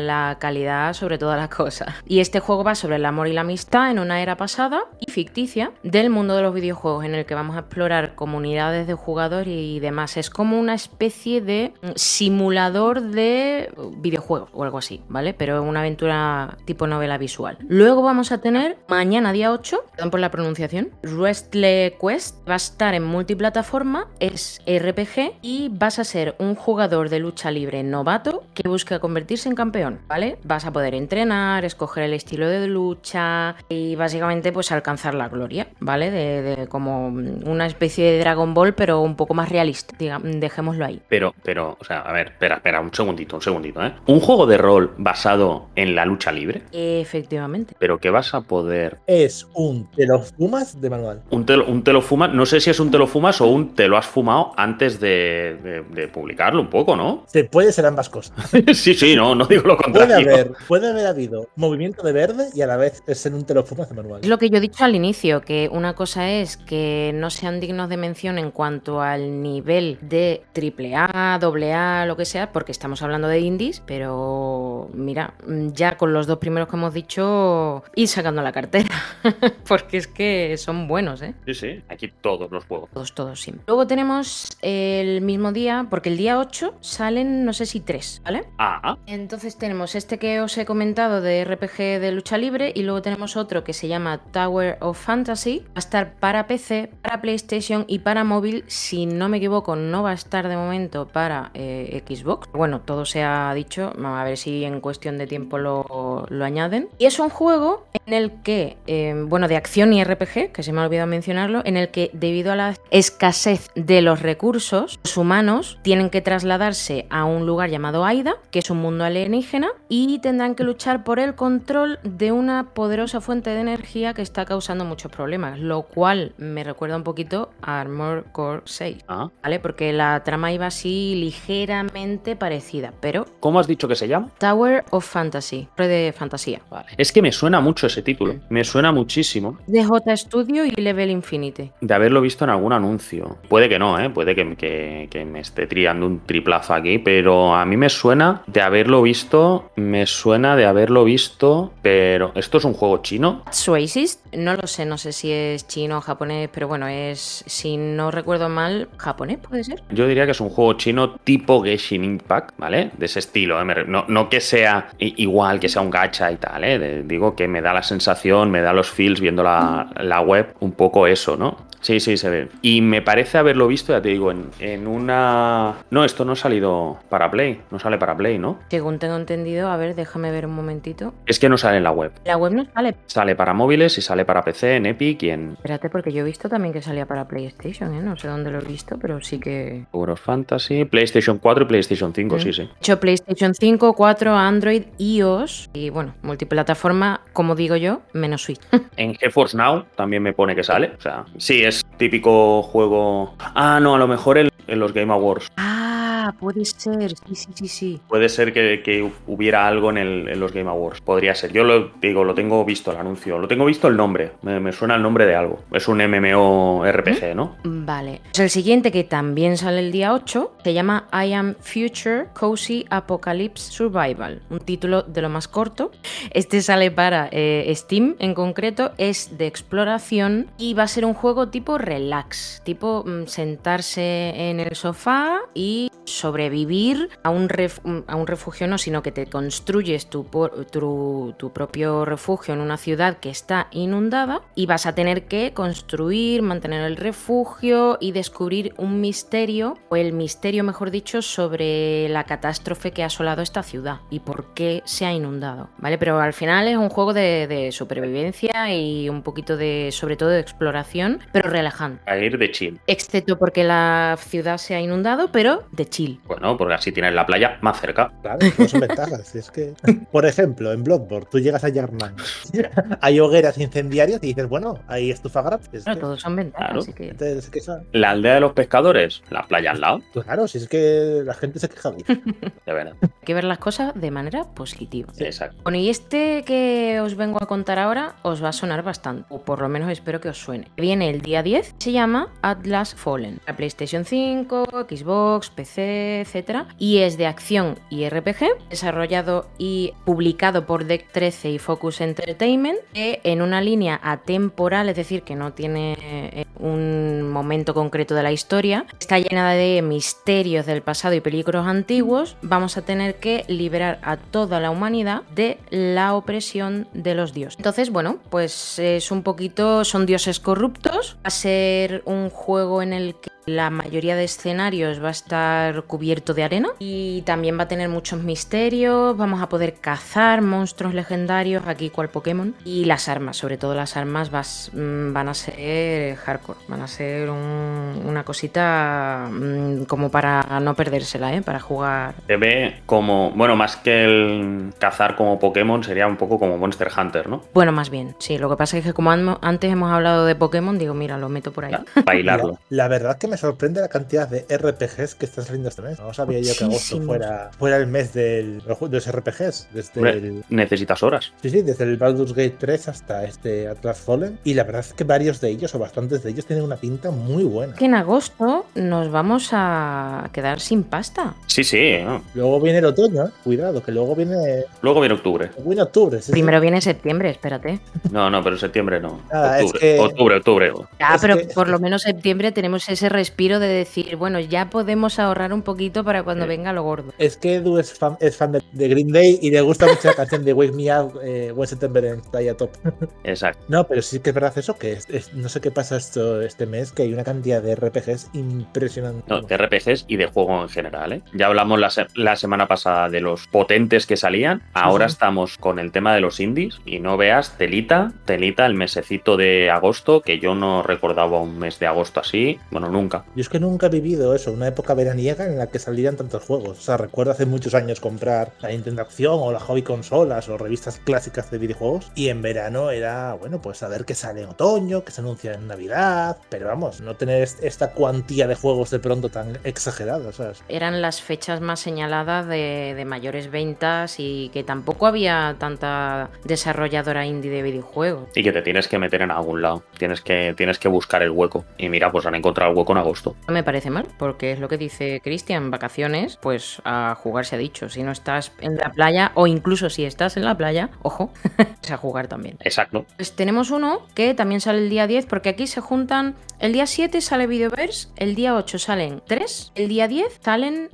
la calidad sobre todas las cosas. Y este juego va sobre el amor y la amistad en una era pasada y ficticia del mundo de los videojuegos en el que vamos a explorar comunidades de jugadores y demás. Es como una especie de simulador de videojuegos o algo así, ¿vale? Pero una aventura tipo novela visual. Luego vamos a tener mañana día 8, perdón por la pronunciación, Restle Quest. Va a estar en multiplataforma, es RPG y vas a ser un jugador de lucha libre novato que busca convertirse en campeón, ¿vale? Vas a poder entrenar, escoger el estilo de lucha y básicamente pues alcanzar la gloria, ¿vale? De, de como una especie de Dragon Ball pero un poco más realista, digamos, dejémoslo ahí. Pero, pero, o sea, a ver, espera, espera, un segundito, un segundito, ¿eh? Un juego de rol basado en la lucha libre, Efectivamente. pero que vas a poder. Es un te lo fumas de manual. Un te, lo- un te lo fumas, no sé si es un te lo fumas o un te lo has fumado antes de, de- de publicarlo un poco, ¿no? Se puede ser ambas cosas. sí, sí, no, no digo lo Puede contrario. haber, puede haber habido movimiento de verde y a la vez es en un te lo fumas de manual. Es lo que yo he dicho al inicio, que una cosa es que no sean dignos de mención en cuanto al nivel de AAA, AA, lo que sea, porque estamos hablando de indies, pero mira, ya con los dos primeros que hemos dicho, ir sacando la cartera, porque es que son buenos, ¿eh? Sí, sí, aquí todos los juegos. Todos, todos, sí. Luego tenemos el mismo día, porque el día 8 salen, no sé si tres, ¿vale? Ah, Entonces tenemos este que os he comentado de RPG de lucha libre y luego tenemos otro que se llama Tower of Fantasy. Va a estar para PC, para PlayStation y para móvil. Si no me equivoco, no va a estar de momento para eh, Xbox. Bueno, todo se ha dicho. Vamos a ver si en cuestión de tiempo lo, lo añaden. Y es un juego en el que, eh, bueno, de acción y RPG, que se me ha olvidado mencionarlo, en el que debido a la escasez de los recursos, los humanos tienen que trasladarse a un lugar llamado Aida, que es un mundo alienígena, y tendrán que luchar por el control de una poderosa fuente de energía que está causando muchos problemas, lo cual me recuerda un poquito a Armor Core 6. ah. ¿Vale? Porque la trama iba así ligeramente parecida, pero ¿Cómo has dicho que se llama? Tower of Fantasy, torre de fantasía. Vale. Es que me suena mucho ese título. Me suena muchísimo De J Studio y Level Infinity. de haberlo visto visto en algún anuncio. Puede que no, ¿eh? puede que, que- que me esté triando un triplazo aquí, pero a mí me suena de haberlo visto, me suena de haberlo visto, pero ¿esto es un juego chino? Suasis, no lo sé, no sé si es chino o japonés, pero bueno, es, si no recuerdo mal, japonés puede ser. Yo diría que es un juego chino tipo Genshin Impact, ¿vale? De ese estilo, ¿eh? No, no que sea igual, que sea un gacha y tal, ¿eh? Digo que me da la sensación, me da los feels viendo la, la web, un poco eso, ¿no? Sí, sí, se ve. Y me parece haberlo visto, ya te digo, en, en una... No, esto no ha salido para Play, no sale para Play, ¿no? Según tengo entendido, a ver, déjame ver un momentito. Es que no sale en la web. La web no sale. Sale para móviles y sale para PC, en Epic y en Espérate, porque yo he visto también que salía para PlayStation, ¿eh? No sé dónde lo he visto, pero sí que... Euro Fantasy, PlayStation 4 y PlayStation 5, Mm. sí, sí. De hecho, PlayStation 5, 4, Android, iOS y bueno, multiplataforma, como digo yo, menos Switch. En GeForce Now también me pone que sale. O sea, sí, es típico juego. Ah, no, a lo mejor en, en los Game Awards. ah, puede ser, sí, sí, sí, sí. Puede ser que, que hubiera algo en, el- en los Game Awards. Podría ser. Yo lo digo, lo tengo visto el anuncio. Lo tengo visto el nombre. Me, me suena el nombre de algo. Es un MMORPG, ¿no? Vale. Pues el siguiente que también sale el día 8 se llama I Am Future Cozy Apocalypse Survival, un título de lo más corto. Este sale para eh, Steam en concreto, es de exploración y va a ser un juego tipo relax, tipo mm, sentarse en el sofá y sobrevivir a un, ref- a un refugio, no, sino que te construyes tu, tu, tu propio refugio en una ciudad que está inundada y vas a tener que construir, mantener el refugio y descubrir un misterio, o el misterio, mejor dicho, sobre la catástrofe que ha asolado esta ciudad y por qué se ha inundado, ¿vale? Pero al final es un juego de, de supervivencia y un poquito de, sobre todo, de exploración, pero relajante. A ir de chill. Excepto porque la ciudad se ha inundado, pero de chill. Bueno, porque así tienes la playa más cerca. Claro, no son ventajas. Es que, por ejemplo, en Bloodborne, tú llegas a Yarman, hay hogueras incendiarias y dices, bueno, hay estufa gratis. Bueno, todos son ventajas, Claro. así que... entonces, es que eso- La aldea de los pescadores, la playa al lado. claro, si es que la gente se queja. De verdad. Hay que ver las cosas de manera positiva. Exacto. Bueno, y este que os vengo a contar ahora os va a sonar bastante, o por lo menos espero que os suene. Viene el día 10, se llama Atlas Fallen. La PlayStation 5, Xbox, PC, etc. Y es de acción y RPG, desarrollado y publicado por Deck 13 y Focus Entertainment, que en una línea atemporal, es decir, que no tiene eh, un momento concreto de la historia, está llena de misterios del pasado y peligros antiguos, vamos a tener que liberar a toda la humanidad de la opresión de los dioses. Entonces, bueno, pues es un poquito, son dioses corruptos, va a ser un juego en el que la mayoría de escenarios va a estar cubierto de arena y también va a tener muchos misterios, vamos a poder cazar monstruos legendarios, aquí cual Pokémon, y las armas, sobre todo las armas vas- mm, van a ser hardcore, van a ser un- una cosita mm, como para no perdérsela, ¿eh? para jugar. Se ve como, bueno, más que el cazar como Pokémon, sería un poco como Monster Hunter, ¿no? Bueno, más bien, sí, lo que pasa es que como an- antes hemos hablado de Pokémon, digo, mira, lo meto por ahí. Bailarlo. La, la verdad que me sorprende la cantidad de RPGs que están este mes. No sabía yo que agosto fuera, fuera el mes del, de los RPGs. Desde Hombre, el, necesitas horas. sí, sí, desde el Baldur's Gate 3 hasta este Atlas Fallen. Y la verdad es que varios de ellos, o bastantes de ellos, tienen una pinta muy buena. Que en agosto nos vamos a quedar sin pasta. Sí, sí. ¿no? Luego viene el otoño, ¿eh? cuidado, que luego viene, Luego viene octubre. viene octubre. sí, sí. Primero viene septiembre, espérate. No, no, pero septiembre no. Ah, es octubre, que- octubre, octubre. Ya, Es pero que- por lo menos septiembre tenemos ese respiro de decir, bueno, ya podemos ahorrar un poquito para cuando Sí. venga lo gordo. Es que Edu es fan, es fan de, de Green Day y le gusta mucho la canción de Wake Me Up, eh, When September está ahí a top. Exacto. No, pero sí que es verdad eso, que es- es- no sé qué pasa esto este mes, que hay una cantidad de RPGs impresionante. No, de RPGs y de juego en general. ¿eh? Ya hablamos la, se- la semana pasada de los potentes que salían. Ahora estamos con el tema de los indies y no veas telita, telita el mesecito de agosto, que yo no recordaba un mes de agosto así. Bueno, nunca. Yo es que nunca he vivido eso, una época veraniega en la que salían tantos juegos. O sea, recuerdo hace muchos años comprar la Nintendo Acción o la Hobby Consolas o revistas clásicas de videojuegos y en verano era, bueno, pues a ver qué sale en otoño, qué se anuncia en Navidad, pero vamos, no tener est- esta cuantía de juegos de pronto tan exagerada, ¿sabes? Eran las fechas más señaladas de, de mayores ventas y que tampoco había tanta desarrolladora indie de videojuegos. Y que te tienes que meter en algún lado. Tienes que, tienes que buscar el hueco. Y mira, pues han encontrado el hueco en agosto. No me parece mal, porque es lo que dice Cristian, vacaciones, pues a jugar se ha dicho. Si no estás en la playa, o incluso si estás en la playa, ojo, es a jugar también. Exacto. Pues tenemos uno que también sale el día 10, porque aquí se juntan. El día 7 sale Videoverse, el día 8 salen 3, el día 10 salen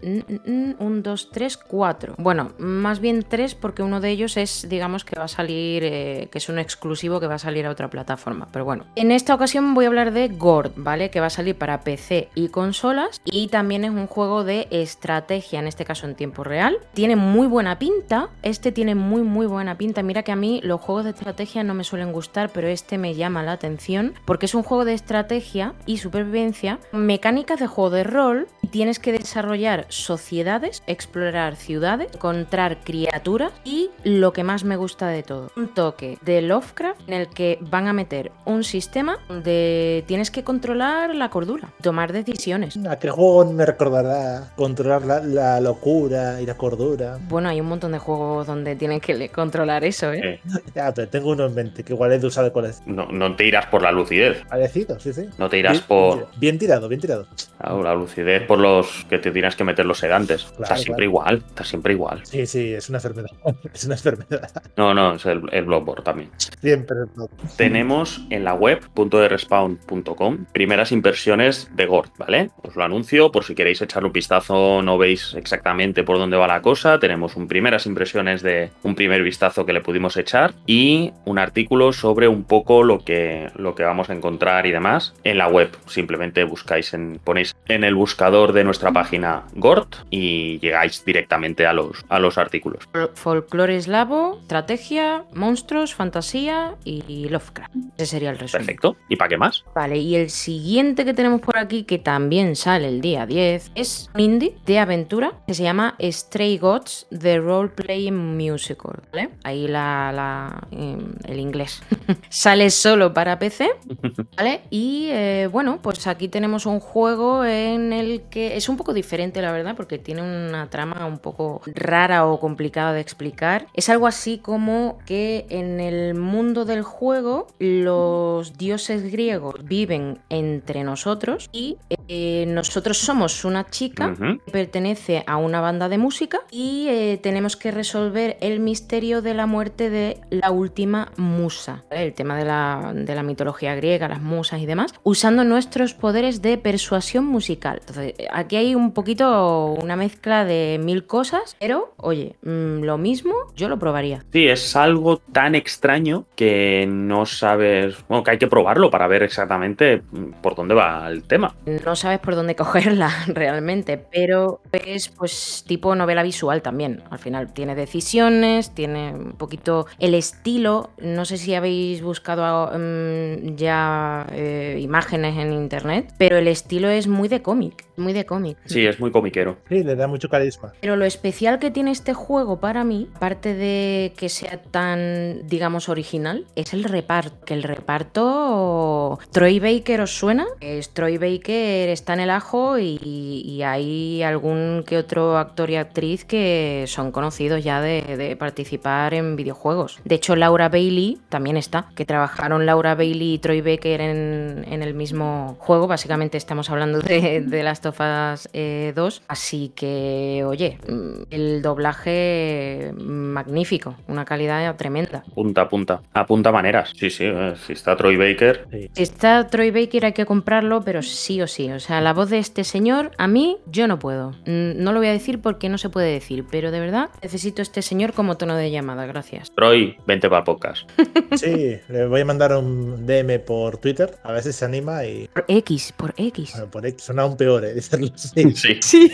1, 2, 3, 4. Bueno, más bien 3 porque uno de ellos es, digamos, que va a salir, eh, que es un exclusivo que va a salir a otra plataforma. Pero bueno, en esta ocasión voy a hablar de Gord, ¿vale? Que va a salir para PC y consolas y también es un juego de estrategia, en este caso en tiempo real. Tiene muy buena pinta, este tiene muy muy buena pinta. Mira que a mí los juegos de estrategia no me suelen gustar, pero este me llama la atención porque es un juego de estrategia y supervivencia, mecánicas de juego de rol, tienes que desarrollar sociedades, explorar ciudades, encontrar criaturas y lo que más me gusta de todo, un toque de Lovecraft en el que van a meter un sistema donde tienes que controlar la cordura, tomar decisiones. ¿A qué juego me recordará controlar la, la locura y la cordura? Bueno, hay un montón de juegos donde tienes que controlar eso, ¿eh? Eh, Ya, pero tengo uno en mente que igual he de usar el colección. no, no te irás por la lucidez. Parecido, sí, sí. No te irás Bien- por Bien tirado, bien tirado. claro, la lucidez por los que te tienes que meter los sedantes. está Claro, siempre igual. Está siempre igual. Sí, sí, es una enfermedad. Es una enfermedad. No, no, es el, el Bloodborne también. Siempre. no. Tenemos en la web .respawn.com primeras impresiones de Gord, ¿vale? Os lo anuncio por si queréis echarle un vistazo, no veis exactamente por dónde va la cosa. Tenemos un primeras impresiones de un primer vistazo que le pudimos echar y un artículo sobre un poco lo que, lo que vamos a encontrar y demás en la web. Simplemente buscáis en, ponéis en el buscador de nuestra página Gord y llegáis directamente a los, a los artículos. Fol- Folclore eslavo, estrategia, monstruos, fantasía y Lovecraft. Ese sería el resumen. Perfecto. ¿Y para qué más? Vale, y el siguiente que tenemos por aquí, que también sale el día 10, es un indie de aventura que se llama Stray Gods The Role Playing Musical. ¿vale? Ahí la, la, em, el inglés. sale solo para PC, ¿vale? Y eh, bueno, pues aquí tenemos un juego en el que es un poco diferente, la verdad, porque tiene una trama un poco rara o complicada de explicar. Es algo así como que en el mundo del juego los dioses griegos viven entre nosotros y eh, nosotros somos una chica que pertenece a una banda de música y eh, tenemos que resolver el misterio de la muerte de la última musa. ¿vale? El tema de la, de la mitología griega, las musas y demás, usando nuestros poderes de persuasión musical. Entonces, aquí hay un poquito una mezcla de mil cosas, pero oye, mm, lo mismo yo lo probaría. Sí, es algo tan extraño que no sabes, bueno, que hay que probarlo para ver exactamente mm, por dónde va el tema. No sabes por dónde cogerla realmente, pero es pues tipo novela visual también. Al final tiene decisiones, tiene un poquito el estilo. No sé si habéis buscado mm, ya eh, imágenes en internet, pero el estilo es muy de cómic, muy de cómic. Sí, es muy comiquero. Sí, le da mucho carisma. Pero lo especial que tiene este juego para mí, aparte de que sea tan, digamos, original, es el reparto. Que el reparto. Troy Baker os suena. Es Troy Baker está en el ajo y, y hay algún que otro actor y actriz que son conocidos ya de, de participar en videojuegos. De hecho, Laura Bailey también está, que trabajaron Laura Bailey y Troy Baker en, en el mismo juego. Básicamente estamos hablando de, de Last of Us eh, 2. Así que, oye, mm, el doblaje magnífico, una calidad tremenda. Punta, punta. Apunta maneras. Sí, sí, eh, si está Troy Baker. Sí. Si está Troy Baker hay que comprarlo, pero sí o sí. O sea, la voz de este señor, a mí, yo no puedo. Mm, No lo voy a decir porque no se puede decir, pero de verdad necesito este señor como tono de llamada. Gracias. Troy, vente para podcast. Sí, le voy a mandar un DM por Twitter, a ver si se anima y. Por X, por X. Bueno, por ahí suena aún peor, ¿eh? Sí. Sí.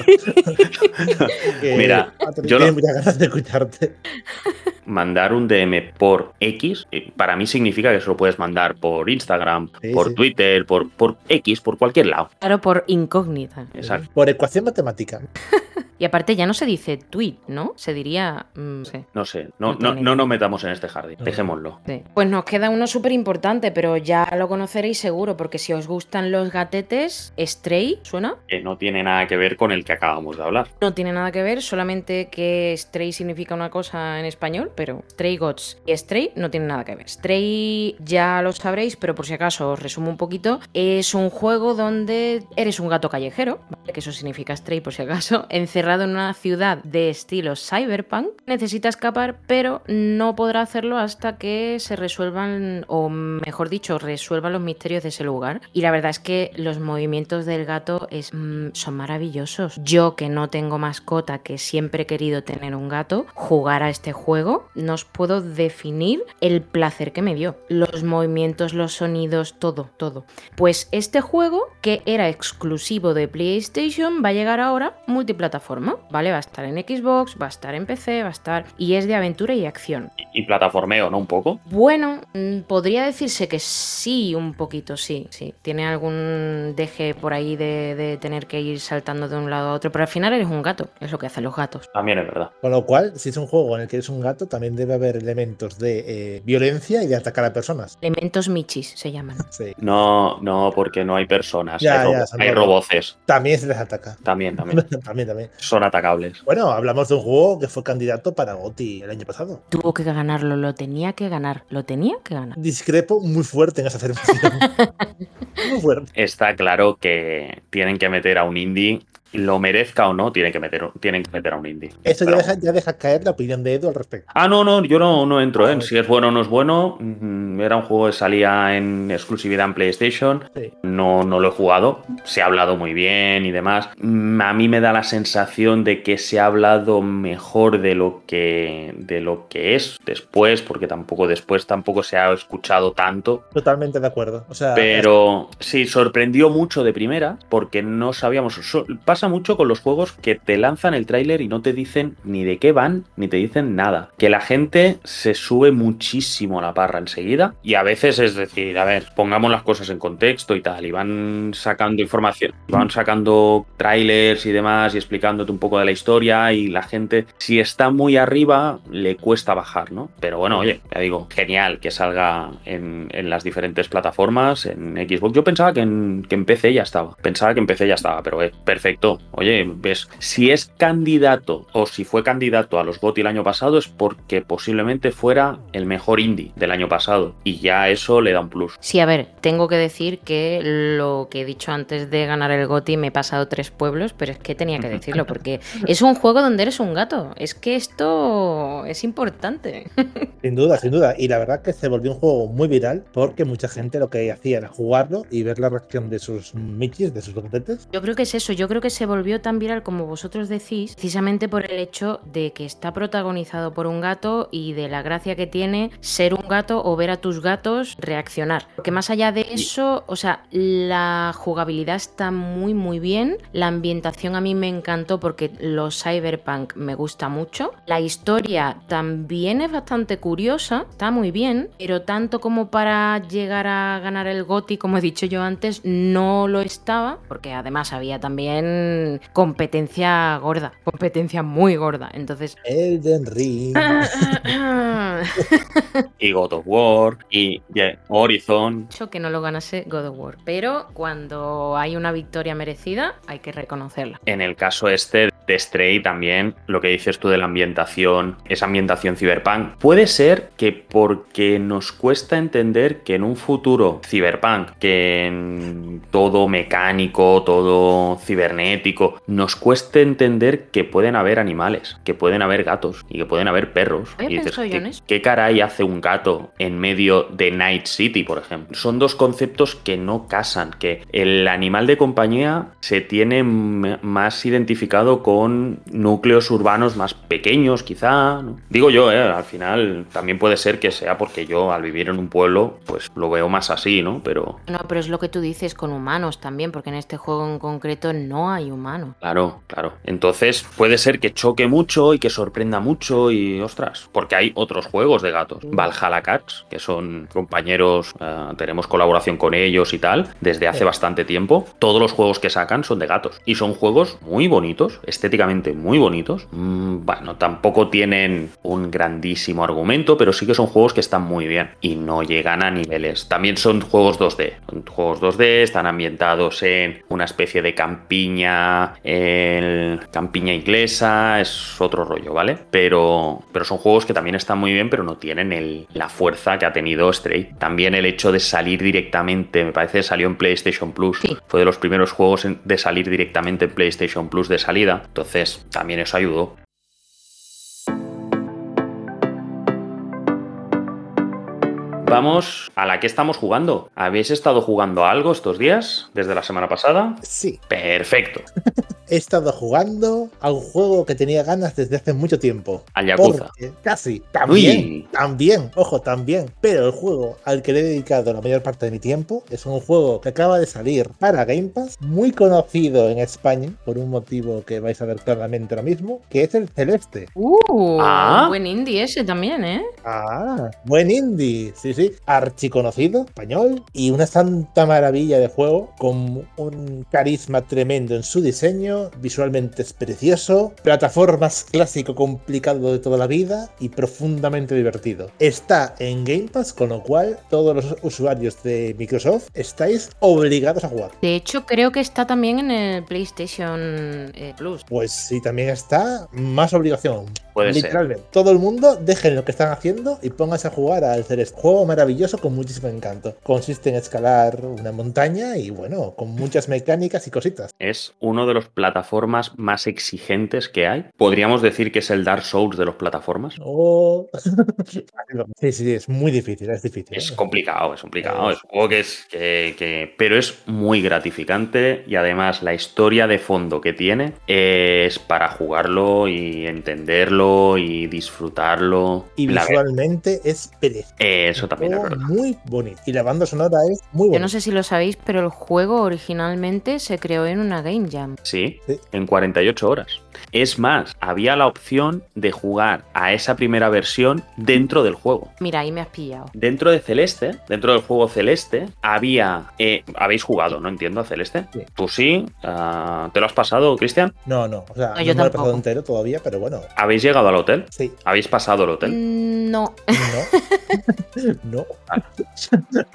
Mira, yo lo- muchas ganas de escucharte. Mandar un DM por X, eh, para mí significa que se lo puedes mandar por Instagram, Sí, por sí. Twitter, por, por X, por cualquier lado. Claro, por incógnita. Exacto. Por ecuación matemática. Y aparte ya no se dice tweet, ¿no? Se diría... mm, sí. No sé, no, No no, no nos metamos en este jardín, dejémoslo. Sí. Pues nos queda uno súper importante, pero ya lo conoceréis seguro, porque si os gustan los gatetes, Stray, ¿suena? Que no tiene nada que ver con el que acabamos de hablar. No tiene nada que ver, solamente que Stray significa una cosa en español, pero Stray Gods y Stray no tienen nada que ver. Stray ya lo sabréis, pero por si acaso os resumo un poquito. Es un juego donde eres un gato callejero, ¿vale? que eso significa Stray por si acaso, encerrado en una ciudad de estilo cyberpunk. Necesita escapar, pero no podrá hacerlo hasta que se resuelvan, o mejor dicho, resuelvan los misterios de ese lugar. Y la verdad es que los movimientos del gato mm, son maravillosos. Yo que no tengo mascota, que siempre he querido tener un gato, jugar a este juego, no os puedo definir el placer que me dio. Los movimientos, los sonidos, todo, todo. Pues este juego, que era exclusivo de PlayStation, va a llegar ahora multiplataforma, ¿vale? Va a estar en Xbox, va a estar en PC, va a estar... Y es de aventura y acción. Y, y plataformeo, ¿no? Un poco. Bueno, mm, podría decirse que sí, un poquito, sí, sí. Tiene algún deje por ahí de, de tener que ir saltando de un lado a otro, pero al final eres un gato, es lo que hacen los gatos. También es verdad. Con lo cual, si es un juego en el que eres un gato, también debe haber elementos de eh, violencia y de atacar a personas. Elementos michis se llaman. Sí. No, no, porque no hay personas. Ya, hay, ya, robo- hay robots. roboces. También se les ataca. También, también. también, también. Son atacables. Bueno, hablamos de un juego que fue candidato para GOTY el año pasado. Tuvo que ganarlo, lo tenía que ganar, lo tenía que ganar. Discrepo muy fuerte en esa afirmación. muy fuerte. Está claro que tienen que meter a un indie, lo merezca o no, tienen que meter, tienen que meter a un indie. Eso ya deja, ya deja caer la opinión de Edu al respecto. Ah, no, no, yo no, no entro Ah, en vale. si es bueno o no es bueno. Mm, Era un juego que salía en exclusividad en PlayStation. Sí. No, no lo he jugado. Se ha hablado muy bien y demás. Mm, A mí me da la sensación de que se ha hablado mejor de lo que, de lo que es después, porque tampoco después tampoco se ha escuchado tanto. Totalmente de acuerdo. O sea, Pero sí, sorprendió mucho de primera porque no sabíamos. so- Pasa mucho con los juegos que te lanzan el tráiler y no te dicen ni de qué van ni te dicen nada. Que la gente se sube muchísimo la parra enseguida y a veces es decir, a ver, pongamos las cosas en contexto y tal. Y van sacando información, van sacando trailers y demás y explicándote un poco de la historia y la gente, si está muy arriba, le cuesta bajar, ¿no? Pero bueno, oye, ya digo, genial que salga en, en las diferentes plataformas, en Xbox. Yo pensaba que en, que en PC ya estaba, pensaba que en PC ya estaba, pero eh, perfecto. Oye, ves, si es candidato o si fue candidato a los GOTY el año pasado es porque posiblemente fuera el mejor indie del año pasado y ya eso le da un plus. Sí, a ver, tengo que decir que lo que he dicho antes de ganar el GOTY me he pasado tres pueblos, pero es que tenía que decirlo porque es un juego donde eres un gato. Es que esto es importante. Sin duda, sin duda. Y la verdad que se volvió un juego muy viral porque mucha gente lo que hacía era jugarlo y ver la reacción de sus michis, de sus gatetes. Yo creo que es eso, yo creo que se volvió tan viral como vosotros decís, precisamente por el hecho de que está protagonizado por un gato y de la gracia que tiene ser un gato o ver a tus gatos reaccionar. Porque más allá de eso, o sea, la jugabilidad está muy muy bien, la ambientación a mí me encantó porque los cyberpunk me gusta mucho, la historia también es bastante curiosa, está muy bien, pero tanto como para llegar a ganar el GOTY, como he dicho yo antes, no lo estaba, porque además había también competencia gorda, competencia muy gorda. Entonces, Elden Ring. Y God of War y yeah, Horizon. mucho que no lo ganase God of War, pero cuando hay una victoria merecida, hay que reconocerla. En el caso este de Stray también, lo que dices tú de la ambientación, esa ambientación cyberpunk, puede ser que porque nos cuesta entender que en un futuro cyberpunk, que en todo mecánico, todo cibernético, nos cueste entender que pueden haber animales, que pueden haber gatos y que pueden haber perros. Y dices, ¿qué, caray hace un gato en medio de Night City, por ejemplo? Son dos conceptos que no casan, que el animal de compañía se tiene más identificado con con núcleos urbanos más pequeños, quizá. ¿no? Digo yo, ¿eh? al final también puede ser que sea porque yo al vivir en un pueblo, pues lo veo más así, ¿no? Pero No, pero es lo que tú dices con humanos también, porque en este juego en concreto no hay humanos. Claro, claro. Entonces puede ser que choque mucho y que sorprenda mucho y ostras, porque hay otros juegos de gatos. Valhalla Cats, que son compañeros, eh, tenemos colaboración con ellos y tal, desde hace Sí. bastante tiempo. Todos los juegos que sacan son de gatos y son juegos muy bonitos, estéticamente muy bonitos. Mm, bueno, tampoco tienen un grandísimo argumento, pero sí que son juegos que están muy bien y no llegan a niveles. También son juegos 2D. Son juegos 2D, están ambientados en una especie de campiña, el campiña inglesa, es otro rollo, ¿vale? Pero, pero son juegos que también están muy bien, pero no tienen el- la fuerza que ha tenido Stray. También el hecho de salir directamente, me parece que salió en PlayStation Plus. Sí. Fue de los primeros juegos de salir directamente en PlayStation Plus de salida. Entonces, también eso ayudó. Vamos a la que estamos jugando. ¿Habéis estado jugando a algo estos días? ¿Desde la semana pasada? Sí, Perfecto. he estado jugando a un juego que tenía ganas desde hace mucho tiempo. Al Yakuza. Porque- casi, también, Uy. también, ojo, también. Pero el juego al que le he dedicado la mayor parte de mi tiempo es un juego que acaba de salir para Game Pass, muy conocido en España, por un motivo que vais a ver claramente ahora mismo, que es el Celeste. Uh, Ah. buen indie ese también, ¿eh? Ah, buen indie, sí, sí, archiconocido, español, y una santa maravilla de juego, con un carisma tremendo en su diseño, visualmente es precioso, plataformas clásico complicado de toda la vida y profundamente divertido. Está en Game Pass, con lo cual todos los usuarios de Microsoft estáis obligados a jugar. De hecho, creo que está también en el PlayStation eh, Plus. Pues sí, también está más obligación. Puede ser. Literalmente. Todo el mundo dejen lo que están haciendo y pónganse a jugar al Celeste. Juego maravilloso con muchísimo encanto. Consiste en escalar una montaña y bueno, con muchas mecánicas y cositas. Es uno de los plataformas más exigentes que hay. Podríamos decir que es el Dark Souls de los plataformas. Oh. sí, sí, es muy difícil, es difícil. Es ¿eh? complicado, es complicado. Es- Es un juego que es. Que, que- pero es muy gratificante. Y además, la historia de fondo que tiene es para jugarlo y entenderlo y disfrutarlo. Y La ver- visualmente es precioso. Eso también es verdad. Muy bonito. Y la banda sonora es muy Yo buena. no sé si lo sabéis, pero el juego originalmente se creó en una Game Jam. Sí, Sí. en 48 horas. Es más, había la opción de jugar a esa primera versión dentro del juego. Mira, ahí me has pillado. Dentro de Celeste, dentro del juego Celeste, había. eh, Habéis jugado, ¿no? Entiendo a Celeste. Sí. Tú sí. ah, ¿Te lo has pasado, Cristian? No, no. O sea, No, no, yo me lo he tampoco. pasado entero todavía, pero bueno. ¿Habéis llegado al hotel? Sí. ¿Habéis pasado el hotel? Mm, No. No. no.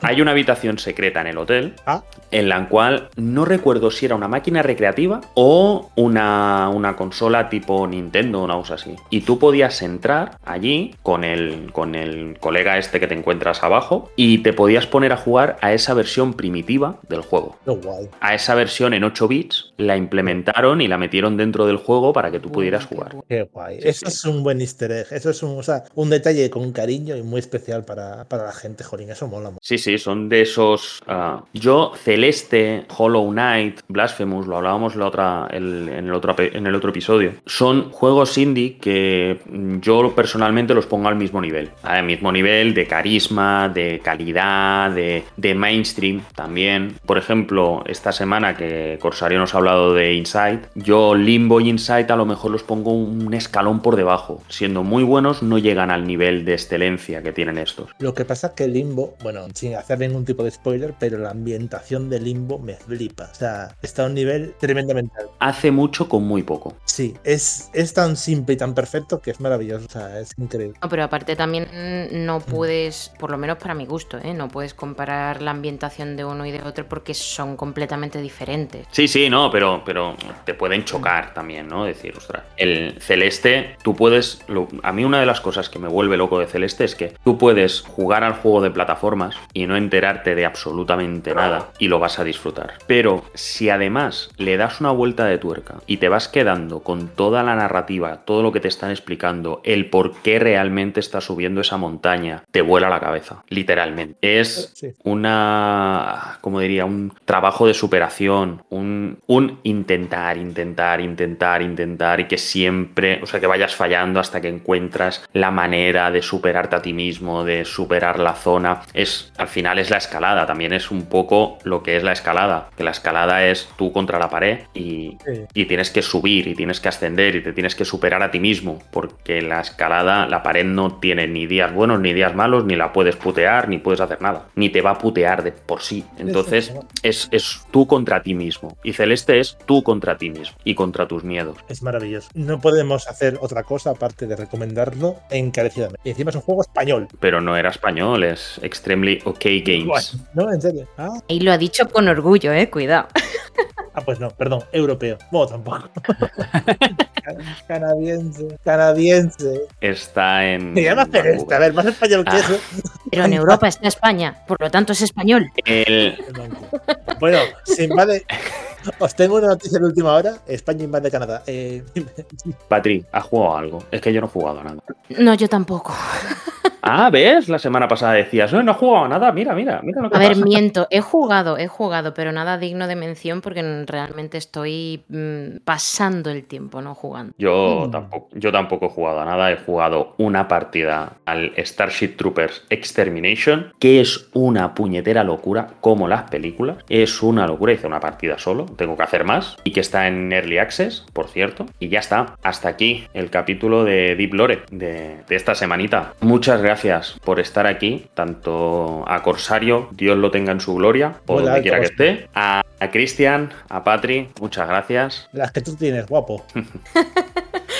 Hay una habitación secreta en el hotel Ah. en la cual no recuerdo si era una máquina recreativa o una, una consola tipo Nintendo, una cosa así. Y tú podías entrar allí con el, con el colega este que te encuentras abajo y te podías poner a jugar a esa versión primitiva del juego. Qué guay. A esa versión en 8 bits la implementaron y la metieron dentro del juego para que tú pudieras jugar. Qué guay. Sí, eso sí. es un buen easter egg. Eso es un, o sea, un detalle con cariño y muy especial para, para la gente, Jolín. Eso mola mucho. Sí, sí, son de esos. ah, yo, Celeste, Hollow Knight, Blasphemous, lo hablábamos la otra, el- en, el otro, en el otro episodio. Son juegos indie que mm, yo personalmente los pongo al mismo nivel. Al mismo nivel de carisma, de calidad, de, de mainstream también. Por ejemplo, esta semana que Corsario nos ha hablado de Inside, yo Limbo y Inside a lo mejor los pongo un escalón por debajo. Siendo muy buenos, no llegan al nivel de excelencia que tienen estos. Lo que pasa es que Limbo, bueno, sin hacer ningún tipo de spoiler, pero la ambientación de Limbo me flipa. O sea, está a un nivel tremendamente alto. Hace mucho con muy poco. Sí, es, es tan simple y tan perfecto que es maravilloso. O sea, es increíble. No, pero aparte también mm, no puedes, por lo menos para mi gusto, ¿eh? no puedes comparar la ambientación de uno y de otro porque son completamente diferentes. Sí, sí, no, pero, pero te pueden chocar también, ¿no? Decir, ostras, el celeste, tú puedes. lo- a mí, una de las cosas que me vuelve loco de celeste es que tú puedes jugar jugar al juego de plataformas y no enterarte de absolutamente nada y lo vas a disfrutar. Pero si además le das una vuelta de tuerca y te vas quedando con toda la narrativa, todo lo que te están explicando, el por qué realmente estás subiendo esa montaña, te vuela la cabeza, literalmente. Es Sí. una, como diría, un trabajo de superación, un, un intentar, intentar, intentar, intentar y que siempre, o sea, que vayas fallando hasta que encuentras la manera de superarte a ti mismo, de superar la zona. Es, al final es la escalada, también es un poco lo que es la escalada, que la escalada es tú contra la pared y, Sí. y tienes que subir y tienes que ascender y te tienes que superar a ti mismo, porque la escalada, la pared no tiene ni días buenos ni días malos, ni la puedes putear, ni puedes hacer nada, ni te va a putear de por sí. Entonces es, es tú contra ti mismo. Y Celeste es tú contra ti mismo y contra tus miedos. Es maravilloso. No podemos hacer otra cosa aparte de recomendarlo encarecidamente. Y encima es un juego español. Pero no era español, es Extremely OK Games. No, en serio. Ah, Y lo ha dicho con orgullo, eh, cuidado. ah, pues no, perdón, europeo. Bueno, tampoco. canadiense, canadiense. Está en. Me llama Celeste, a ver, más español que Ah. eso. Pero en Europa está España, por lo tanto es español. El, Bueno, se invade. Os tengo una noticia de última hora. España invade Canadá. Eh, Patri, ¿has jugado algo? Es que yo no he jugado a nada. No, yo tampoco. Ah, ¿ves? La semana pasada decías, no, no he jugado a nada, mira, mira, mira lo que A ver, pasa". miento, he jugado, he jugado, pero nada digno de mención porque realmente estoy mm, pasando el tiempo, no jugando. Yo Mm. tampoco, yo tampoco he jugado a nada, he jugado una partida al Starship Troopers Extermination, que es una puñetera locura, como las películas. Es una locura, hice una partida solo, tengo que hacer más, y que está en Early Access, por cierto. Y ya está, hasta aquí el capítulo de Deep Lore de, de esta semanita. Muchas gracias por estar aquí, tanto a Corsario, Dios lo tenga en su gloria, o Hola, donde quiera que esté, a, a Cristian, a Patri, muchas gracias. las que tú tienes, guapo.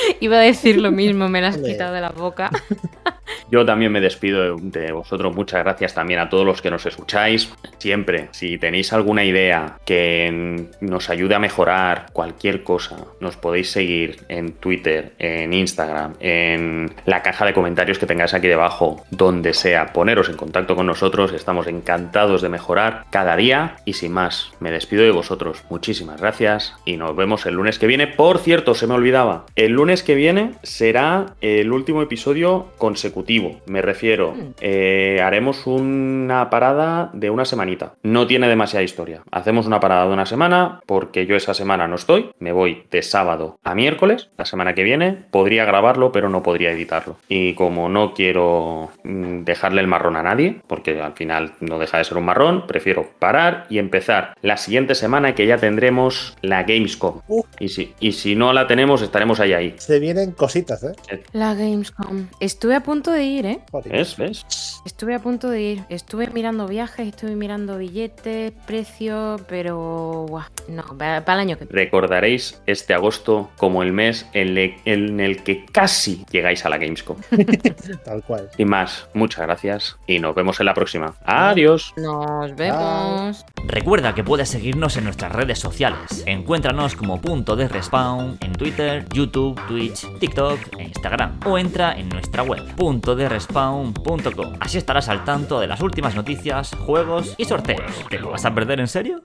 Iba a decir lo mismo, me lo has quitado de la boca. Yo también me despido de, vosotros. Muchas gracias también a todos los que nos escucháis. Siempre, si tenéis alguna idea que nos ayude a mejorar cualquier cosa, nos podéis seguir en Twitter, en Instagram, en la caja de comentarios que tengáis aquí debajo, donde sea. Poneros en contacto con nosotros. Estamos encantados de mejorar cada día. Y sin más, me despido de vosotros. Muchísimas gracias y nos vemos el lunes que viene. Por cierto, se me olvidaba. El lunes que viene será el último episodio consecutivo. Me refiero, eh, haremos una parada de una semanita. No tiene demasiada historia. Hacemos una parada de una semana porque yo esa semana no estoy. Me voy de sábado a miércoles. La semana que viene podría grabarlo, pero no podría editarlo. Y como no quiero mm, dejarle el marrón a nadie, porque al final no deja de ser un marrón, prefiero parar y empezar la siguiente semana que ya tendremos la Gamescom. Uh. Y, si, y si no la tenemos, estaremos ahí ahí. Se vienen cositas, ¿eh? La Gamescom. Estuve a punto de ir, ¿eh? Joder. ¿Ves? ¿Ves? Estuve a punto de ir. Estuve mirando viajes, estuve mirando billetes, precios, pero... buah, no, para el año que Recordaréis este agosto como el mes en, le- en el que casi llegáis a la Gamescom. Tal cual. Y más, muchas gracias y nos vemos en la próxima. Adiós. Nos vemos. Recuerda que puedes seguirnos en nuestras redes sociales. Encuéntranos como punto de respawn en Twitter, YouTube, Twitch, TikTok e Instagram. O entra en nuestra web punto de respawn.com. Así estarás al tanto de las últimas noticias, juegos y sorteos. ¿Te lo vas a perder en serio?